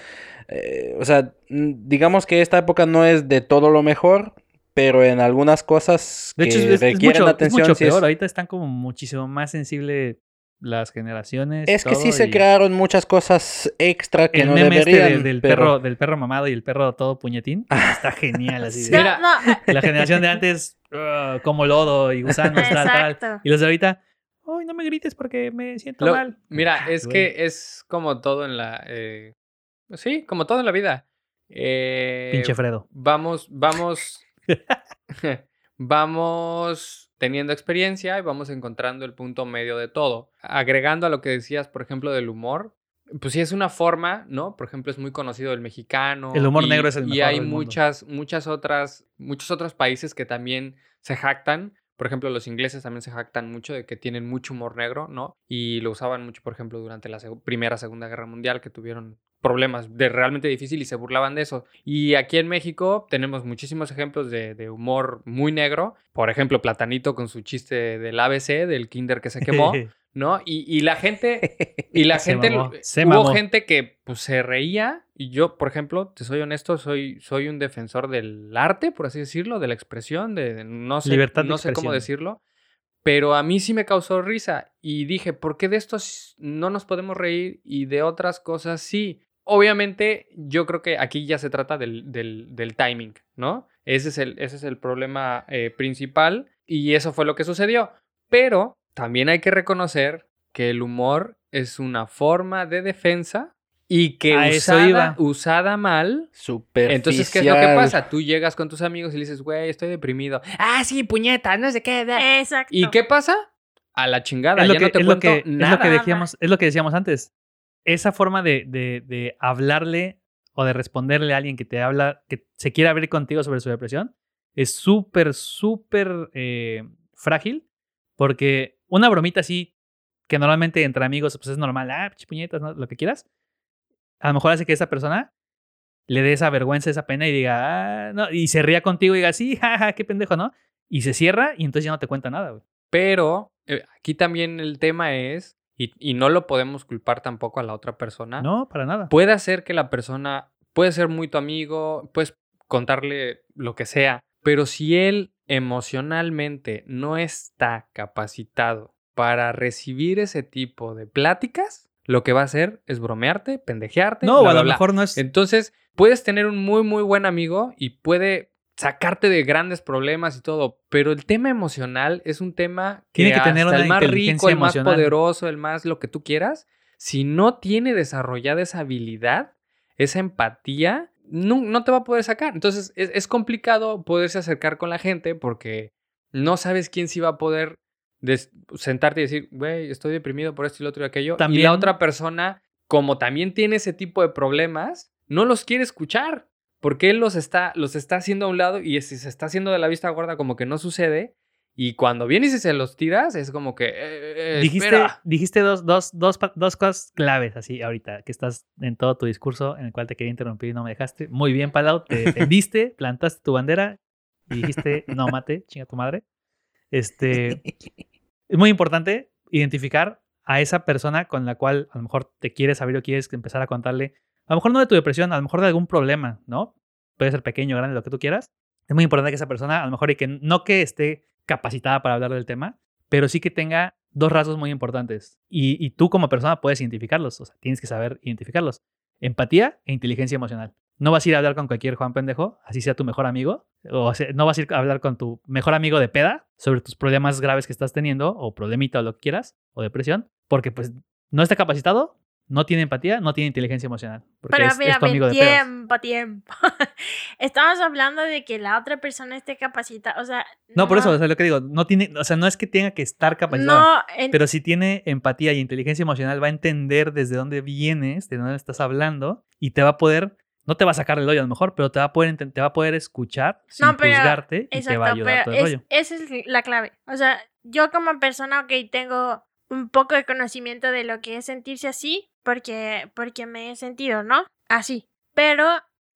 eh, o sea, digamos que esta época no es de todo lo mejor, pero en algunas cosas De que hecho, es, es requieren mucho, es atención... es- peor. Ahorita están como muchísimo más sensibles las generaciones. Es que sí se crearon muchas cosas extra que El no meme este deberían, del, del pero- perro, del perro mamado y el perro todo puñetín. Está genial así. Sí. de- Mira. no, La generación de antes, "Ugh, como lodo y gusanos, tal, tal. Y los de ahorita, ay, no me grites porque me siento Lo- mal. Mira, Ah, es que es como todo en la... eh, sí, como todo en la vida. Eh, Pinche Fredo. vamos, vamos, vamos teniendo experiencia y vamos encontrando el punto medio de todo. Agregando a lo que decías, por ejemplo, del humor, pues sí es una forma, ¿no? Por ejemplo, es muy conocido el mexicano. El humor y- negro es el Y mejor hay del mundo. muchas, muchas otras, muchos otros países que también se jactan Por ejemplo, los ingleses también se jactan mucho de que tienen mucho humor negro, ¿no? Y lo usaban mucho, por ejemplo, durante la seg- Primera, Segunda Guerra Mundial, que tuvieron problemas de realmente difícil y se burlaban de eso. Y aquí en México tenemos muchísimos ejemplos de, de humor muy negro. Por ejemplo, Platanito con su chiste del ABC, del kinder que se quemó, ¿no? Y, y la gente, y la Se gente, mamó, lo- se hubo mamó. gente que pues, se reía. Y yo, por ejemplo, te soy honesto, soy, soy un defensor del arte, por así decirlo, de la expresión, de, de- no sé, Libertad de no sé cómo decirlo. Pero a mí sí me causó risa. Y dije, ¿por qué de estos no nos podemos reír y de otras cosas sí? Obviamente, yo creo que aquí ya se trata del, del- del timing, ¿no? Ese es el, ese es el problema eh, principal y eso fue lo que sucedió. Pero también hay que reconocer que el humor es una forma de defensa y que A eso usada, iba. usada mal Superficial. entonces, ¿qué es lo que pasa? Tú llegas con tus amigos y le dices, güey, estoy deprimido. Ah, sí, puñeta, no sé qué. da". Exacto. ¿Y qué pasa? A la chingada, es lo ya que, no te es lo cuento que- es nada. lo que decíamos, es lo que decíamos antes. Esa forma de, de- hablarle o de responderle a alguien que te habla, que se quiere abrir contigo sobre su depresión, es súper, súper eh, frágil. Porque una bromita así, que normalmente entre amigos pues es normal, ah, puñetas, ¿no? lo que quieras, a lo mejor hace que esa persona le dé esa vergüenza, esa pena y diga, ah, no, y se ría contigo y diga, sí, jaja, qué pendejo, ¿no? Y se cierra y entonces ya no te cuenta nada, güey. Pero eh, aquí también el tema es, y, y no lo podemos culpar tampoco a la otra persona. No, para nada. Puede ser que la persona, puede ser muy tu amigo, puedes contarle lo que sea, pero si él emocionalmente no está capacitado para recibir ese tipo de pláticas, lo que va a hacer es bromearte, pendejearte. No, bla, a lo bla. mejor no es. Entonces, puedes tener un muy, muy buen amigo y puede sacarte de grandes problemas y todo, pero el tema emocional es un tema que, Tiene que tener hasta una el más rico, el más emocional. poderoso, el más lo que tú quieras, si no tiene desarrollada esa habilidad, esa empatía, no, no te va a poder sacar. Entonces, es, es complicado poderse acercar con la gente porque no sabes quién sí va a poder sentarte y decir, güey, estoy deprimido por esto y lo otro y aquello. Y También- la otra persona, como también tiene ese tipo de problemas, no los quiere escuchar. Porque él los está, los está haciendo a un lado y si se está haciendo de la vista gorda como que no sucede. Y cuando vienes y se los tiras, es como que... eh, eh, dijiste dijiste dos, dos, dos, dos cosas claves así ahorita, que estás en todo tu discurso en el cual te quería interrumpir y no me dejaste. Muy bien, Palau, te defendiste, plantaste tu bandera y dijiste, no mate, chinga tu madre. Este, es muy importante identificar a esa persona con la cual a lo mejor te quieres saber o quieres empezar a contarle, a lo mejor no de tu depresión, a lo mejor de algún problema, ¿no? Puede ser pequeño, grande, lo que tú quieras. Es muy importante que esa persona, a lo mejor, y que no que esté capacitada para hablar del tema, pero sí que tenga dos rasgos muy importantes. Y, y tú como persona puedes identificarlos, o sea, tienes que saber identificarlos. Empatía e inteligencia emocional. No vas a ir a hablar con cualquier Juan pendejo, así sea tu mejor amigo, o no vas a ir a hablar con tu mejor amigo de peda sobre tus problemas graves que estás teniendo, o problemita o lo que quieras, o depresión, porque pues no está capacitado, no tiene empatía, no tiene inteligencia emocional. Porque Pero es, mira, es tu amigo de tiempo, tiempo. Estamos hablando de que la otra persona esté capacitada. O sea, No, por eso, o sea, lo que digo, no tiene, o sea, no es que tenga que estar capacitado. No, en- Pero si tiene empatía y inteligencia emocional, va a entender desde dónde vienes, de dónde estás hablando, y te va a poder, no te va a sacar el hoyo a lo mejor, pero te va a poder, te va a poder escuchar sin No, pero- juzgarte y te va a ayudar todo el es- rollo. esa es la clave. O sea, yo como persona, ok, tengo un poco de conocimiento de lo que es sentirse así, porque, porque me he sentido, ¿no? Así. Pero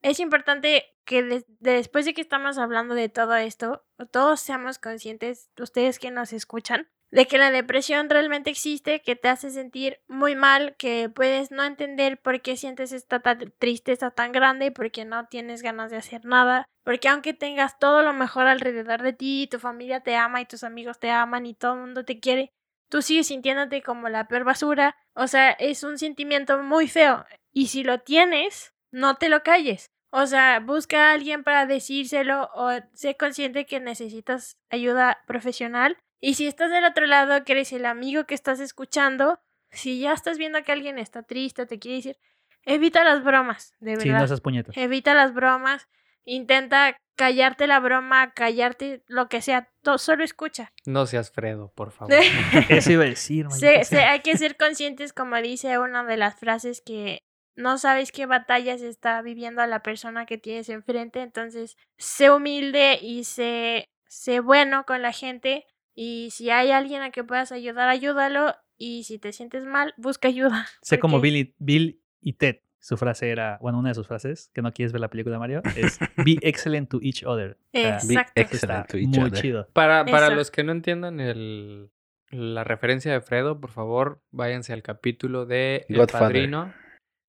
es importante que des- después de que estamos hablando de todo esto, todos seamos conscientes, ustedes que nos escuchan, de que la depresión realmente existe, que te hace sentir muy mal, que puedes no entender por qué sientes esta ta- tristeza tan grande, porque no tienes ganas de hacer nada, porque aunque tengas todo lo mejor alrededor de ti, tu familia te ama y tus amigos te aman y todo el mundo te quiere, tú sigues sintiéndote como la peor basura, o sea, es un sentimiento muy feo y si lo tienes, no te lo calles. O sea, busca a alguien para decírselo o sé consciente que necesitas ayuda profesional. Y si estás del otro lado, que eres el amigo que estás escuchando, si ya estás viendo que alguien está triste, te quiere decir, evita las bromas, de verdad. Sí, no esas puñetas. Evita las bromas, intenta callarte la broma, callarte lo que sea, solo escucha. No seas Fredo, por favor. Eso iba a decir, Se- hay que ser conscientes, como dice una de las frases, que no sabes qué batallas está viviendo la persona que tienes enfrente, entonces sé humilde y sé, sé bueno con la gente, Y si hay alguien a que puedas ayudar, ayúdalo. Y si te sientes mal, busca ayuda. Sé como porque- Bill y, Bill y Ted. Su frase era, bueno, una de sus frases, que no quieres ver la película, Mario, es Be excellent to each other. Exacto. Be excellent to each muy other. chido. Para, para los que no entiendan el, la referencia de Fredo, por favor, váyanse al capítulo de El Godfather. Padrino,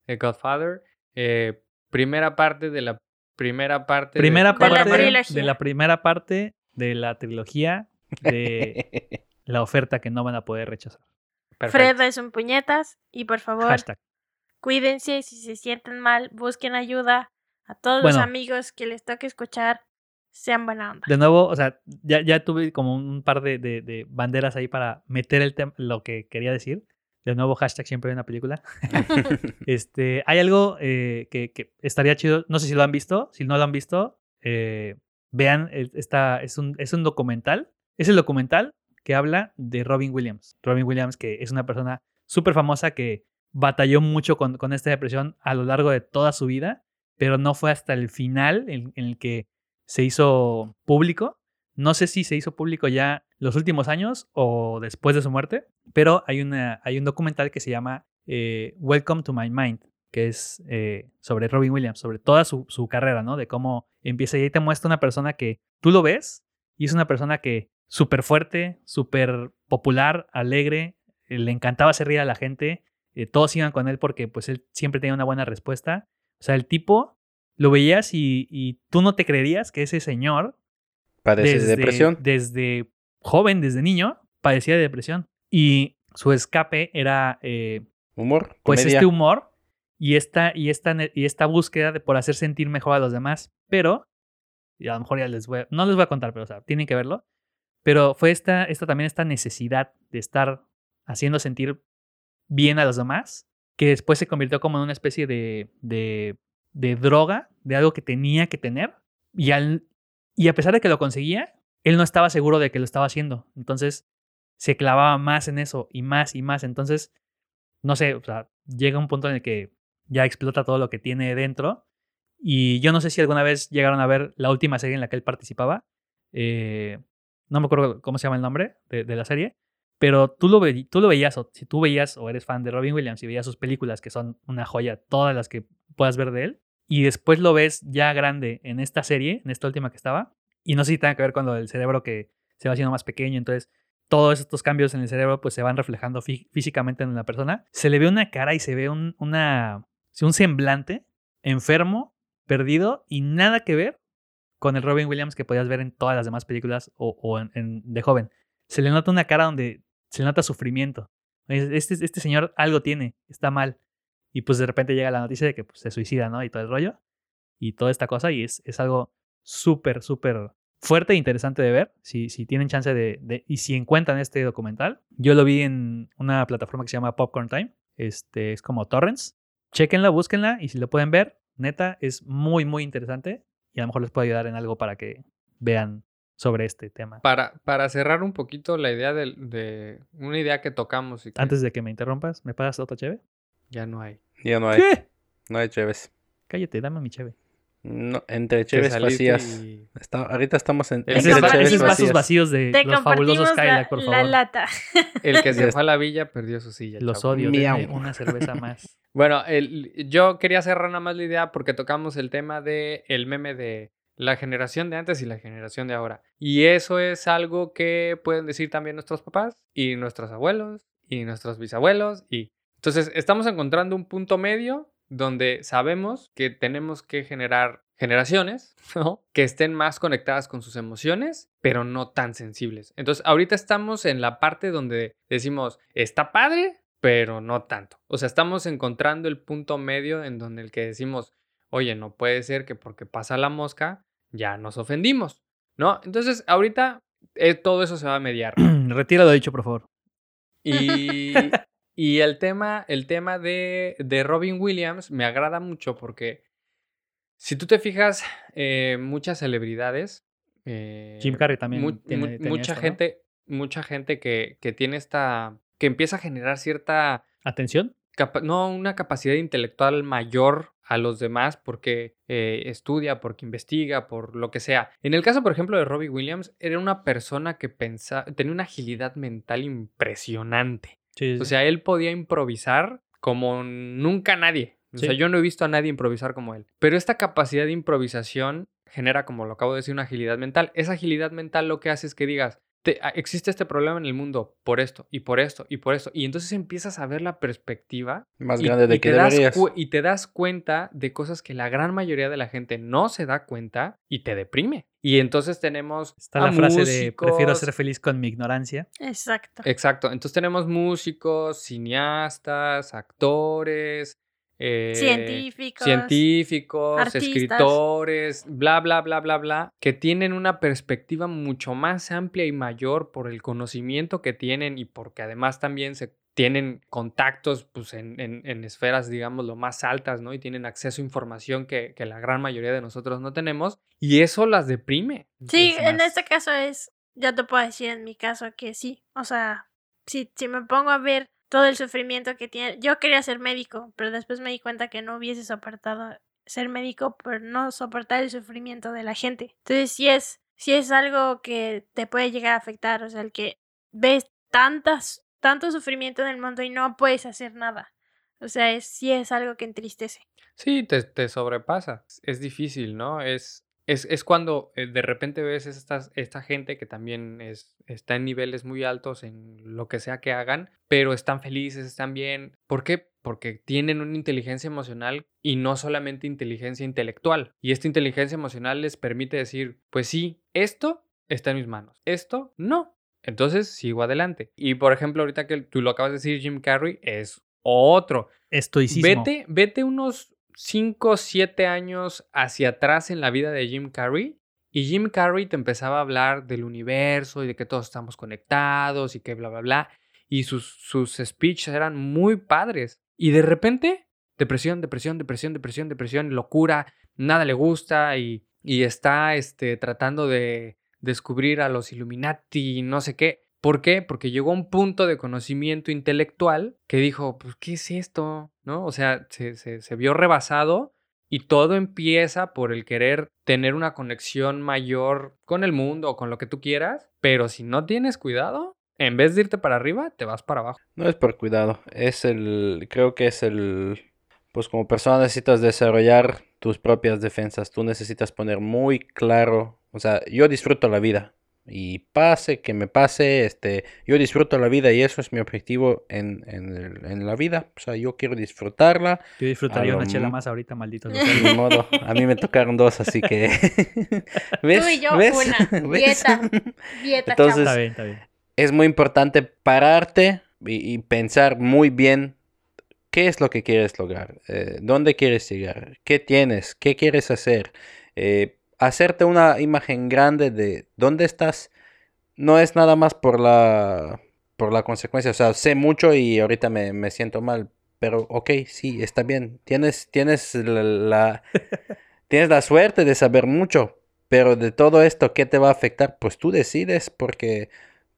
The Godfather. eh, primera parte de la primera parte. de- Primera De la parte de trilogía. la primera parte de la trilogía de la oferta que no van a poder rechazar. Perfecto. Fredo es un puñetas. Y por favor, Hashtag. Cuídense. Si se sienten mal, busquen ayuda. A todos Bueno. los amigos que les toque escuchar, sean buena onda. De nuevo, o sea, ya, ya tuve como un par de, de- de banderas ahí para meter el lo que quería decir. De nuevo, hashtag siempre hay una película. Este, hay algo eh, que, que estaría chido. No sé si lo han visto. Si no lo han visto, eh, vean. Esta, es, un, es un documental. Es el documental que habla de Robin Williams. Robin Williams, que es una persona súper famosa que batalló mucho con, con esta depresión a lo largo de toda su vida, pero no fue hasta el final en, en el que se hizo público. No sé si se hizo público ya los últimos años o después de su muerte, pero hay, una, hay un documental que se llama eh, Welcome to My Mind, que es eh, sobre Robin Williams, sobre toda su, su carrera, ¿no? De cómo empieza y ahí te muestra una persona que tú lo ves y es una persona que súper fuerte, súper popular, alegre, le encantaba hacer reír a la gente, eh, todos iban con él porque pues él siempre tenía una buena respuesta. O sea, el tipo lo veías y, y tú no te creerías que ese señor Padece desde, de depresión. desde joven, desde niño, padecía de depresión. Y su escape era eh, Humor. pues comedia. este humor y esta, y, esta, y esta búsqueda de por hacer sentir mejor a los demás. Pero, y a lo mejor ya les voy a, no les voy a contar, pero o sea, tienen que verlo. Pero fue esta, esta también esta necesidad de estar haciendo sentir bien a los demás, que después se convirtió como en una especie de, de, de droga, de algo que tenía que tener. Y, al, y a pesar de que lo conseguía, él no estaba seguro de que lo estaba haciendo. Entonces se clavaba más en eso y más y más. Entonces, no sé, o sea, llega un punto en el que ya explota todo lo que tiene dentro. Y yo no sé si alguna vez llegaron a ver la última serie en la que él participaba. Eh, no me acuerdo cómo se llama el nombre de, de la serie. Pero tú lo, veías, o si tú veías o eres fan de Robin Williams y veías sus películas, que son una joya, todas las que puedas ver de él, y después lo ves ya grande en esta serie, en esta última que estaba, y no sé si tenga que ver con lo del cerebro que se va haciendo más pequeño, entonces todos estos cambios en el cerebro pues se van reflejando fí- físicamente en la persona. Se le ve una cara y se ve un, una, un semblante enfermo, perdido y nada que ver con el Robin Williams que podías ver en todas las demás películas o, o en- en- de joven. Se le nota una cara donde se nota sufrimiento. Es- Este, este señor algo tiene, está mal. Y pues de repente llega la noticia de que pues, se suicida, ¿no? Y todo el rollo. Y toda esta cosa. Y es, es algo súper, súper fuerte e interesante de ver. Si, si tienen chance de, de- Y si encuentran este documental. Yo lo vi en una plataforma que se llama Popcorn Time. Este es como Torrents. Chequenla, búsquenla. Y si lo pueden ver, neta, es muy, muy interesante. Y a lo mejor les puede ayudar en algo para que vean sobre este tema. Para, para cerrar un poquito la idea de, de una idea que tocamos y que Antes de que me interrumpas, ¿me pagas otra cheve? ya no hay. Ya no hay. ¿Qué? No hay cheves. Cállate, dame mi cheve. No, entre cheves vacías. y- Está- ahorita estamos en, Ese entre es, compartimos ese es cheves vasos vacíos de Te los fabulosos la, Skylight, por la favor. lata. El que se Ya fue a la villa perdió su silla. Los chavo. odio. Denme una cerveza más. Bueno, el- yo quería cerrar nada más la idea porque tocamos el tema de el meme de la generación de antes y la generación de ahora. Y eso es algo que pueden decir también nuestros papás y nuestros abuelos y nuestros bisabuelos. Y entonces estamos encontrando un punto medio donde sabemos que tenemos que generar generaciones que estén más conectadas con sus emociones, pero no tan sensibles. Entonces, ahorita estamos en la parte donde decimos, está padre, pero no tanto. O sea, estamos encontrando el punto medio en donde el que decimos, oye, no puede ser que porque pasa la mosca ya nos ofendimos, ¿no? Entonces, ahorita eh, todo eso se va a mediar. Retira lo dicho, por favor. Y, y el tema, el tema de, de Robin Williams me agrada mucho porque si tú te fijas, eh, muchas celebridades. eh, Jim Carrey también mu- tiene- mu- tenía mucha esto, ¿no? gente, mucha gente que, que tiene esta. que empieza a generar cierta. Atención. no, una capacidad intelectual mayor a los demás porque eh, estudia, porque investiga, por lo que sea. En el caso, por ejemplo, de Robbie Williams, era una persona que pensaba, tenía una agilidad mental impresionante. Sí, O sea, él podía improvisar como nunca nadie. O sea, yo no he visto a nadie improvisar como él. Pero esta capacidad de improvisación genera, como lo acabo de decir, una agilidad mental. Esa agilidad mental lo que hace es que digas, "Te- ah, existe este problema en el mundo por esto, y por esto, y por esto. Y entonces empiezas a ver la perspectiva Más y, grande de y que te das deberías. cu- y te das cuenta de cosas que la gran mayoría de la gente no se da cuenta y te deprime. Y entonces tenemos Está a la frase de prefiero ser feliz con mi ignorancia. Exacto. Exacto. Entonces tenemos músicos, cineastas, actores, eh, Científicos. científicos, artistas. escritores, bla, bla, bla, bla, bla, que tienen una perspectiva mucho más amplia y mayor por el conocimiento que tienen y porque además también se tienen contactos pues, en, en- en esferas, digamos, lo más altas, ¿no? Y tienen acceso a información que, que la gran mayoría de nosotros no tenemos. Y eso las deprime. Sí, Es en más- este caso es, yo te puedo decir en mi caso que sí. O sea, si, si me pongo a ver todo el sufrimiento que tiene, yo quería ser médico, pero después me di cuenta que no hubiese soportado ser médico por no soportar el sufrimiento de la gente. Entonces sí es, sí es algo que te puede llegar a afectar, o sea, el que ves tantas, tanto sufrimiento en el mundo y no puedes hacer nada. O sea, es, sí es algo que entristece. Sí, te, te sobrepasa. Es difícil, ¿no? Es, es, es cuando eh, de repente ves estas, esta gente que también es, está en niveles muy altos en lo que sea que hagan, pero están felices, están bien. ¿Por qué? Porque tienen una inteligencia emocional y no solamente inteligencia intelectual. Y esta inteligencia emocional les permite decir, pues sí, esto está en mis manos, esto no. Entonces sigo adelante. Y por ejemplo, ahorita que tú lo acabas de decir, Jim Carrey es otro. Estoicismo. Vete, vete unos 5 o 7 años hacia atrás en la vida de Jim Carrey. Y Jim Carrey te empezaba a hablar del universo y de que todos estamos conectados y que bla, bla, bla. Y sus, sus speeches eran muy padres. Y de repente, depresión, depresión, depresión, depresión, depresión, locura, nada le gusta y, y está este, tratando de descubrir a los Illuminati y no sé qué. ¿Por qué? Porque llegó a un punto de conocimiento intelectual que dijo, pues, ¿qué es esto? ¿No? O sea, se, se- vio rebasado y todo empieza por el querer tener una conexión mayor con el mundo o con lo que tú quieras, pero si no tienes cuidado, en vez de irte para arriba, te vas para abajo. No es por cuidado, es el, creo que es el, pues como persona necesitas desarrollar tus propias defensas, tú necesitas poner muy claro, o sea, yo disfruto la vida y pase que me pase, este, yo disfruto la vida y eso es mi objetivo en, en, el- en la vida, o sea, yo quiero disfrutarla, Yo disfrutaría una chela más ahorita, maldito. ni modo, a mí me tocaron dos, así que, ¿ves? Tú y yo, ¿Ves? una. ¿Ves? Dieta. Dieta, Entonces-. Está bien, está bien. es muy importante pararte y, y pensar muy bien qué es lo que quieres lograr, eh, dónde quieres llegar, qué tienes, qué quieres hacer, eh, hacerte una imagen grande de dónde estás. No es nada más por la, por la consecuencia, o sea, sé mucho y ahorita me, me siento mal, pero ok, sí, está bien, tienes, tienes la, la- tienes la suerte de saber mucho, pero de todo esto, ¿qué te va a afectar? Pues tú decides porque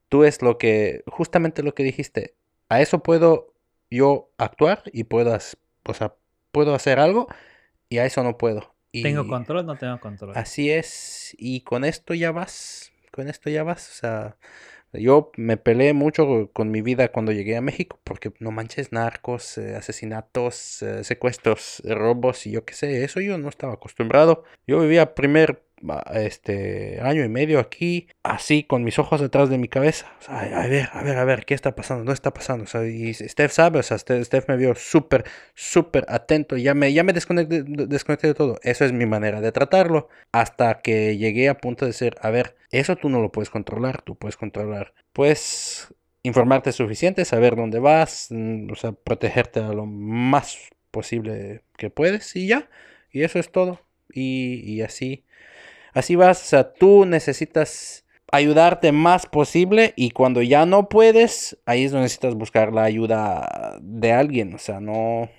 tú es lo que, justamente lo que dijiste, a eso puedo yo actuar y puedo, o sea, puedo hacer algo y a eso no puedo. Y ¿Tengo control? No tengo control. Así es, y con esto ya vas, con esto ya vas, o sea, yo me peleé mucho con mi vida cuando llegué a México, porque no manches, narcos, eh, asesinatos, eh, secuestros, eh, robos y yo qué sé, eso yo no estaba acostumbrado. Yo vivía primer este año y medio aquí, así con mis ojos detrás de mi cabeza. A ver, a ver, a ver, ¿qué está pasando? No está pasando. O sea, y Steph sabe, o sea, Steph, Steph me vio súper, súper atento. Ya me, ya me desconecté, desconecté de todo. Eso es mi manera de tratarlo. Hasta que llegué a punto de ser, a ver, eso tú no lo puedes controlar, tú puedes controlar. Pues informarte suficiente, saber dónde vas, mm, o sea, protegerte a lo más posible que puedes y ya. Y eso es todo. Y, y así, así vas. O sea, tú necesitas ayudarte más posible y cuando ya no puedes, ahí es donde necesitas buscar la ayuda de alguien. O sea, no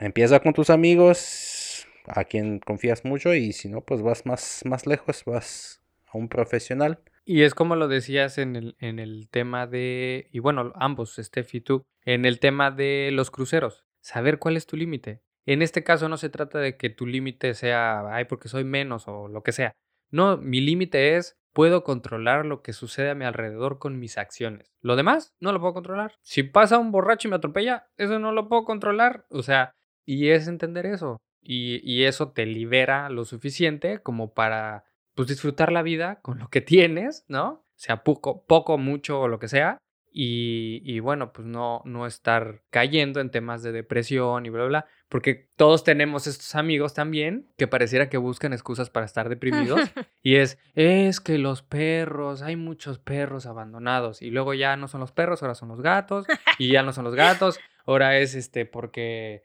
empieza con tus amigos, a quien confías mucho y si no, pues vas más, más lejos, vas a un profesional. Y es como lo decías en el, en el tema de, y bueno, ambos, Steph y tú, en el tema de los cruceros. Saber cuál es tu límite. En este caso no se trata de que tu límite sea, ay, porque soy menos o lo que sea. No, mi límite es, puedo controlar lo que sucede a mi alrededor con mis acciones. Lo demás, no lo puedo controlar. Si pasa un borracho y me atropella, eso no lo puedo controlar. O sea, y es entender eso. Y, y eso te libera lo suficiente como para, pues, disfrutar la vida con lo que tienes, ¿no? Sea poco, poco, mucho o lo que sea. Y, y, bueno, pues no, no estar cayendo en temas de depresión y bla, bla, bla, porque todos tenemos estos amigos también que pareciera que buscan excusas para estar deprimidos y es, es que los perros, hay muchos perros abandonados y luego ya no son los perros, ahora son los gatos y ya no son los gatos, ahora es este porque,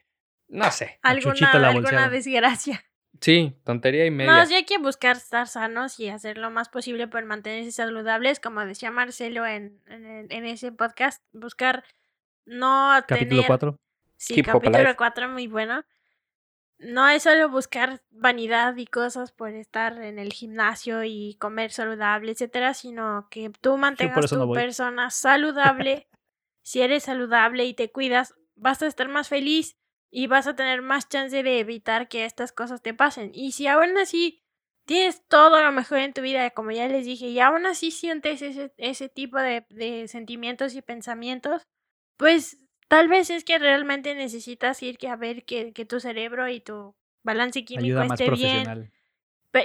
no sé. Chuchita la Alguna, alguna desgracia. Sí, tontería y media. No, sí hay que buscar estar sanos y hacer lo más posible por mantenerse saludables, como decía Marcelo en, en, ese podcast, buscar no Capítulo tener... 4. Sí, Keep capítulo Alive. 4 muy bueno. No es solo buscar vanidad y cosas por estar en el gimnasio y comer saludable, etcétera, sino que tú mantengas no tu persona saludable. si eres saludable y te cuidas, vas a estar más feliz y vas a tener más chance de evitar que estas cosas te pasen. Y si aún así tienes todo lo mejor en tu vida, como ya les dije, y aún así sientes ese, ese tipo de, de sentimientos y pensamientos, pues tal vez es que realmente necesitas ir a ver que, que tu cerebro y tu balance químico Ayuda esté bien.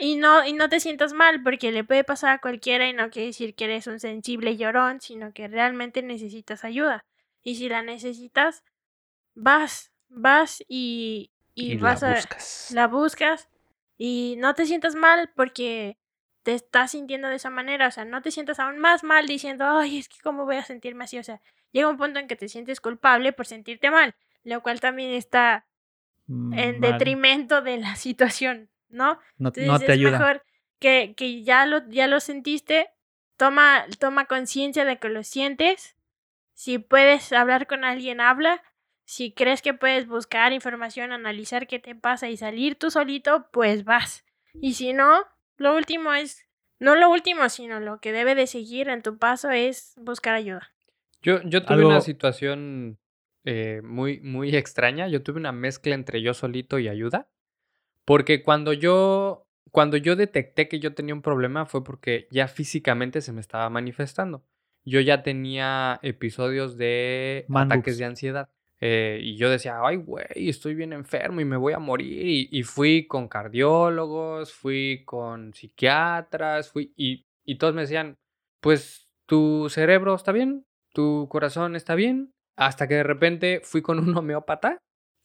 Y no, y no te sientas mal, porque le puede pasar a cualquiera y no quiere decir que eres un sensible llorón, sino que realmente necesitas ayuda. Y si la necesitas, vas, vas y, y, Y vas la a, buscas. la buscas y no te sientas mal porque te estás sintiendo de esa manera, o sea, no te sientas aún más mal diciendo, ay, es que cómo voy a sentirme así, o sea, llega un punto en que te sientes culpable por sentirte mal, lo cual también está en mal. detrimento de la situación, ¿no? No, Entonces no te es ayuda. mejor que, que ya, lo, ya lo sentiste, toma, toma conciencia de que lo sientes. Si puedes hablar con alguien, habla. Si crees que puedes buscar información, analizar qué te pasa y salir tú solito, pues vas. Y si no, lo último es, no lo último, sino lo que debe de seguir en tu paso es buscar ayuda. Yo, yo tuve Algo- una situación eh, muy, muy extraña. Yo tuve una mezcla entre yo solito y ayuda. Porque cuando yo, cuando yo detecté que yo tenía un problema fue porque ya físicamente se me estaba manifestando. Yo ya tenía episodios de Man ataques de ansiedad. Eh, y yo decía, ay, güey, estoy bien enfermo y me voy a morir. Y, y fui con cardiólogos, fui con psiquiatras, fui. Y, y todos me decían, pues tu cerebro está bien, tu corazón está bien. Hasta que de repente fui con un homeópata,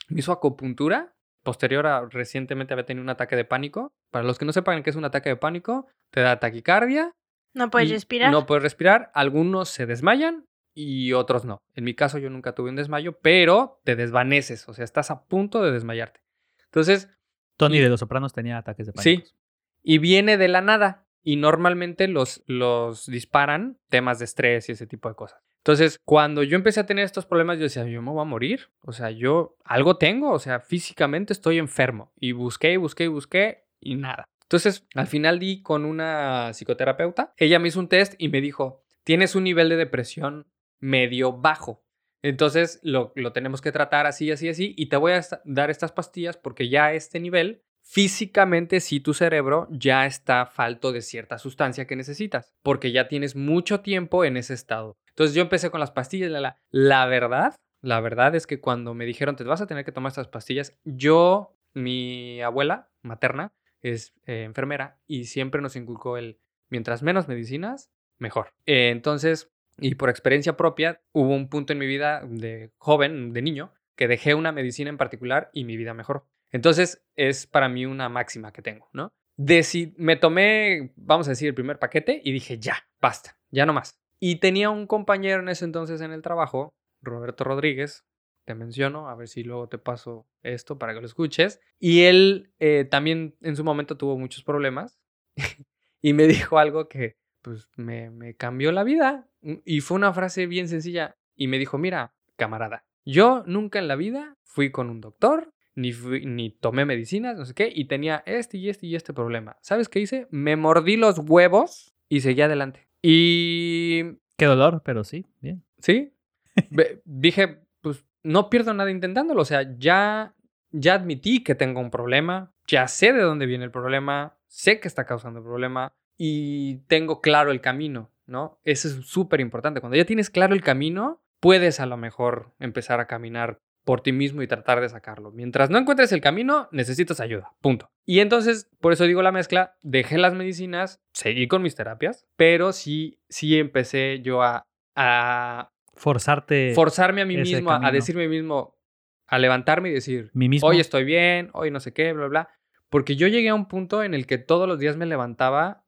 me hizo acupuntura. Posterior a recientemente había tenido un ataque de pánico. Para los que no sepan qué es un ataque de pánico, te da taquicardia. No puedes respirar. No puedes respirar. Algunos se desmayan y otros no. En mi caso yo nunca tuve un desmayo, pero te desvaneces. O sea, estás a punto de desmayarte. Entonces, Tony y- de los Sopranos tenía ataques de Sí. pánico. y viene de la nada. Y normalmente los, los disparan temas de estrés y ese tipo de cosas. Entonces, cuando yo empecé a tener estos problemas, yo decía, yo me voy a morir. O sea, yo algo tengo. O sea, físicamente estoy enfermo. Y busqué y busqué y busqué y nada. Entonces, al final di con una psicoterapeuta. Ella me hizo un test y me dijo, tienes un nivel de depresión medio bajo. Entonces, lo, lo tenemos que tratar así, así, así. Y te voy a dar estas pastillas porque ya a este nivel físicamente sí tu cerebro ya está falto de cierta sustancia que necesitas, porque ya tienes mucho tiempo en ese estado. Entonces yo empecé con las pastillas, la, la, la verdad, la verdad es que cuando me dijeron te vas a tener que tomar estas pastillas, yo, mi abuela materna es eh, enfermera y siempre nos inculcó el mientras menos medicinas, mejor. Eh, entonces, y por experiencia propia, hubo un punto en mi vida de joven, de niño, que dejé una medicina en particular y mi vida mejoró. Entonces, es para mí una máxima que tengo, ¿no? Deci- me tomé, vamos a decir, el primer paquete y dije, ya, basta, ya no más. Y tenía un compañero en ese entonces en el trabajo, Roberto Rodríguez, te menciono, a ver si luego te paso esto para que lo escuches. Y él eh, también en su momento tuvo muchos problemas y me dijo algo que pues me, me cambió la vida. Y fue una frase bien sencilla y me dijo, mira, camarada, yo nunca en la vida fui con un doctor, ni, fui- ni tomé medicinas, no sé qué, y tenía este y este y este problema. ¿Sabes qué hice? Me mordí los huevos y seguí adelante. Y Qué dolor, pero sí, bien. Sí. Dije, pues no pierdo nada intentándolo. O sea, ya ya admití que tengo un problema, ya sé de dónde viene el problema, sé que está causando el problema y tengo claro el camino, ¿no? Eso es súper importante. Cuando ya tienes claro el camino, puedes a lo mejor empezar a caminar por ti mismo y tratar de sacarlo. Mientras no encuentres el camino, necesitas ayuda. Punto. Y entonces, por eso digo la mezcla, dejé las medicinas, seguí con mis terapias, pero sí, sí empecé yo a, a Forzarte. forzarme a mí mismo, a- decirme mismo, a levantarme y decir, mí mismo. hoy estoy bien, hoy no sé qué, bla, bla. Porque yo llegué a un punto en el que todos los días me levantaba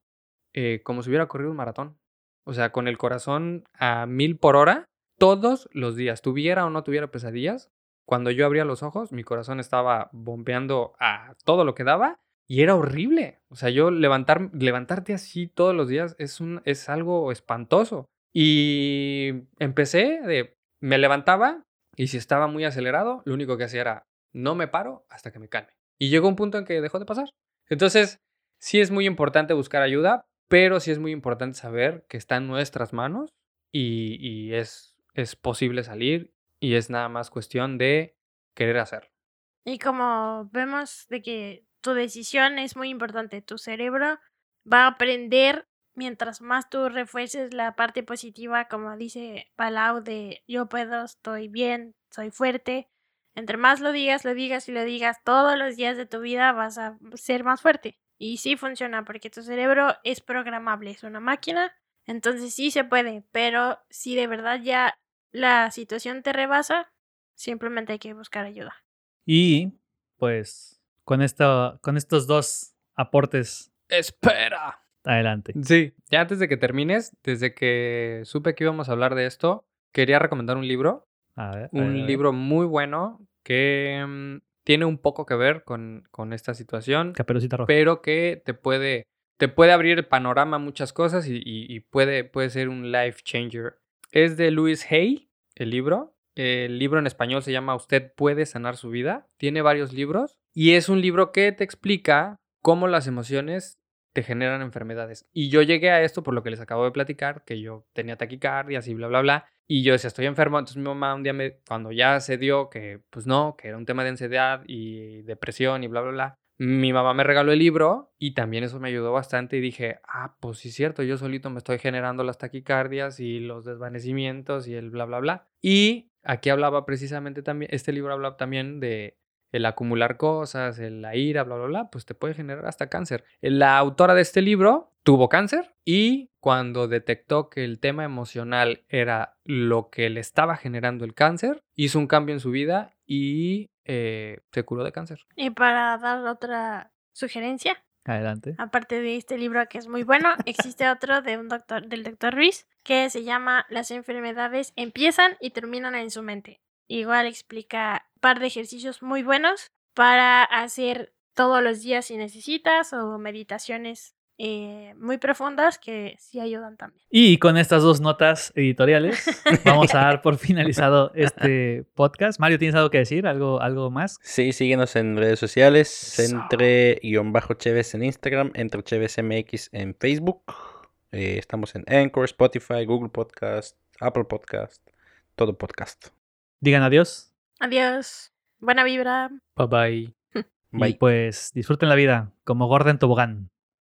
eh, como si hubiera corrido un maratón. O sea, con el corazón a mil por hora, todos los días, tuviera o no tuviera pesadillas. Cuando yo abría los ojos, mi corazón estaba bombeando a todo lo que daba y era horrible. O sea, yo levantar, levantarte así todos los días es, es algo espantoso. Y empecé de, me levantaba y si estaba muy acelerado, lo único que hacía era, no me paro hasta que me calme. Y llegó un punto en que dejó de pasar. Entonces, sí es muy importante buscar ayuda, pero sí es muy importante saber que está en nuestras manos y, es, es posible salir y es nada más cuestión de querer hacerlo. Y como vemos de que tu decisión es muy importante, tu cerebro va a aprender mientras más tú refuerces la parte positiva, como dice Palau, de yo puedo, estoy bien, soy fuerte. Entre más lo digas, lo digas y lo digas todos los días de tu vida, vas a ser más fuerte. Y sí funciona, porque tu cerebro es programable, es una máquina, entonces sí se puede, pero si de verdad ya la situación te rebasa, simplemente hay que buscar ayuda. Y pues con, esto, con estos dos aportes, ¡Espera! adelante. Sí, ya antes de que termines, desde que supe que íbamos a hablar de esto, quería recomendar un libro A ver, a ver, a un ver. libro muy bueno que mm, tiene un poco que ver con, con esta situación, Caperucita Roja. pero que te puede, te puede abrir el panorama a muchas cosas y, y- y puede, puede ser un life changer. Es de Louis Hay, el libro. El libro en español se llama Usted puede sanar su vida. Tiene varios libros y es un libro que te explica cómo las emociones te generan enfermedades. Y yo llegué a esto por lo que les acabo de platicar, que yo tenía taquicardias y bla, bla, bla. Y yo decía, estoy enfermo. Entonces mi mamá un día, cuando ya se dio que, pues no, que era un tema de ansiedad y depresión y bla, bla, bla, mi mamá me regaló el libro y también eso me ayudó bastante y dije, ah, pues sí es cierto, yo solito me estoy generando las taquicardias y los desvanecimientos y el bla, bla, bla. Y aquí hablaba precisamente también, este libro hablaba también de el acumular cosas, el- la ira, bla, bla, bla, pues te puede generar hasta cáncer. La autora de este libro tuvo cáncer y cuando detectó que el tema emocional era lo que le estaba generando el cáncer, hizo un cambio en su vida y eh, se curó de cáncer. Y para dar otra sugerencia, Adelante. aparte de este libro que es muy bueno, existe otro de un doctor, del doctor Ruiz que se llama Las enfermedades empiezan y terminan en su mente. Igual explica un par de ejercicios muy buenos para hacer todos los días si necesitas o meditaciones eh, muy profundas que sí ayudan también. Y con estas dos notas editoriales, vamos a dar por finalizado este podcast. Mario, ¿tienes algo que decir? ¿Algo, algo más? Sí, síguenos en redes sociales, entre-cheves en Instagram, entre Cheves MX en Facebook. Eh, estamos en Anchor, Spotify, Google Podcast, Apple Podcast, todo podcast. Digan adiós. Adiós. Buena vibra. Bye bye. Y Bye. pues disfruten la vida como Gordon Tobogán.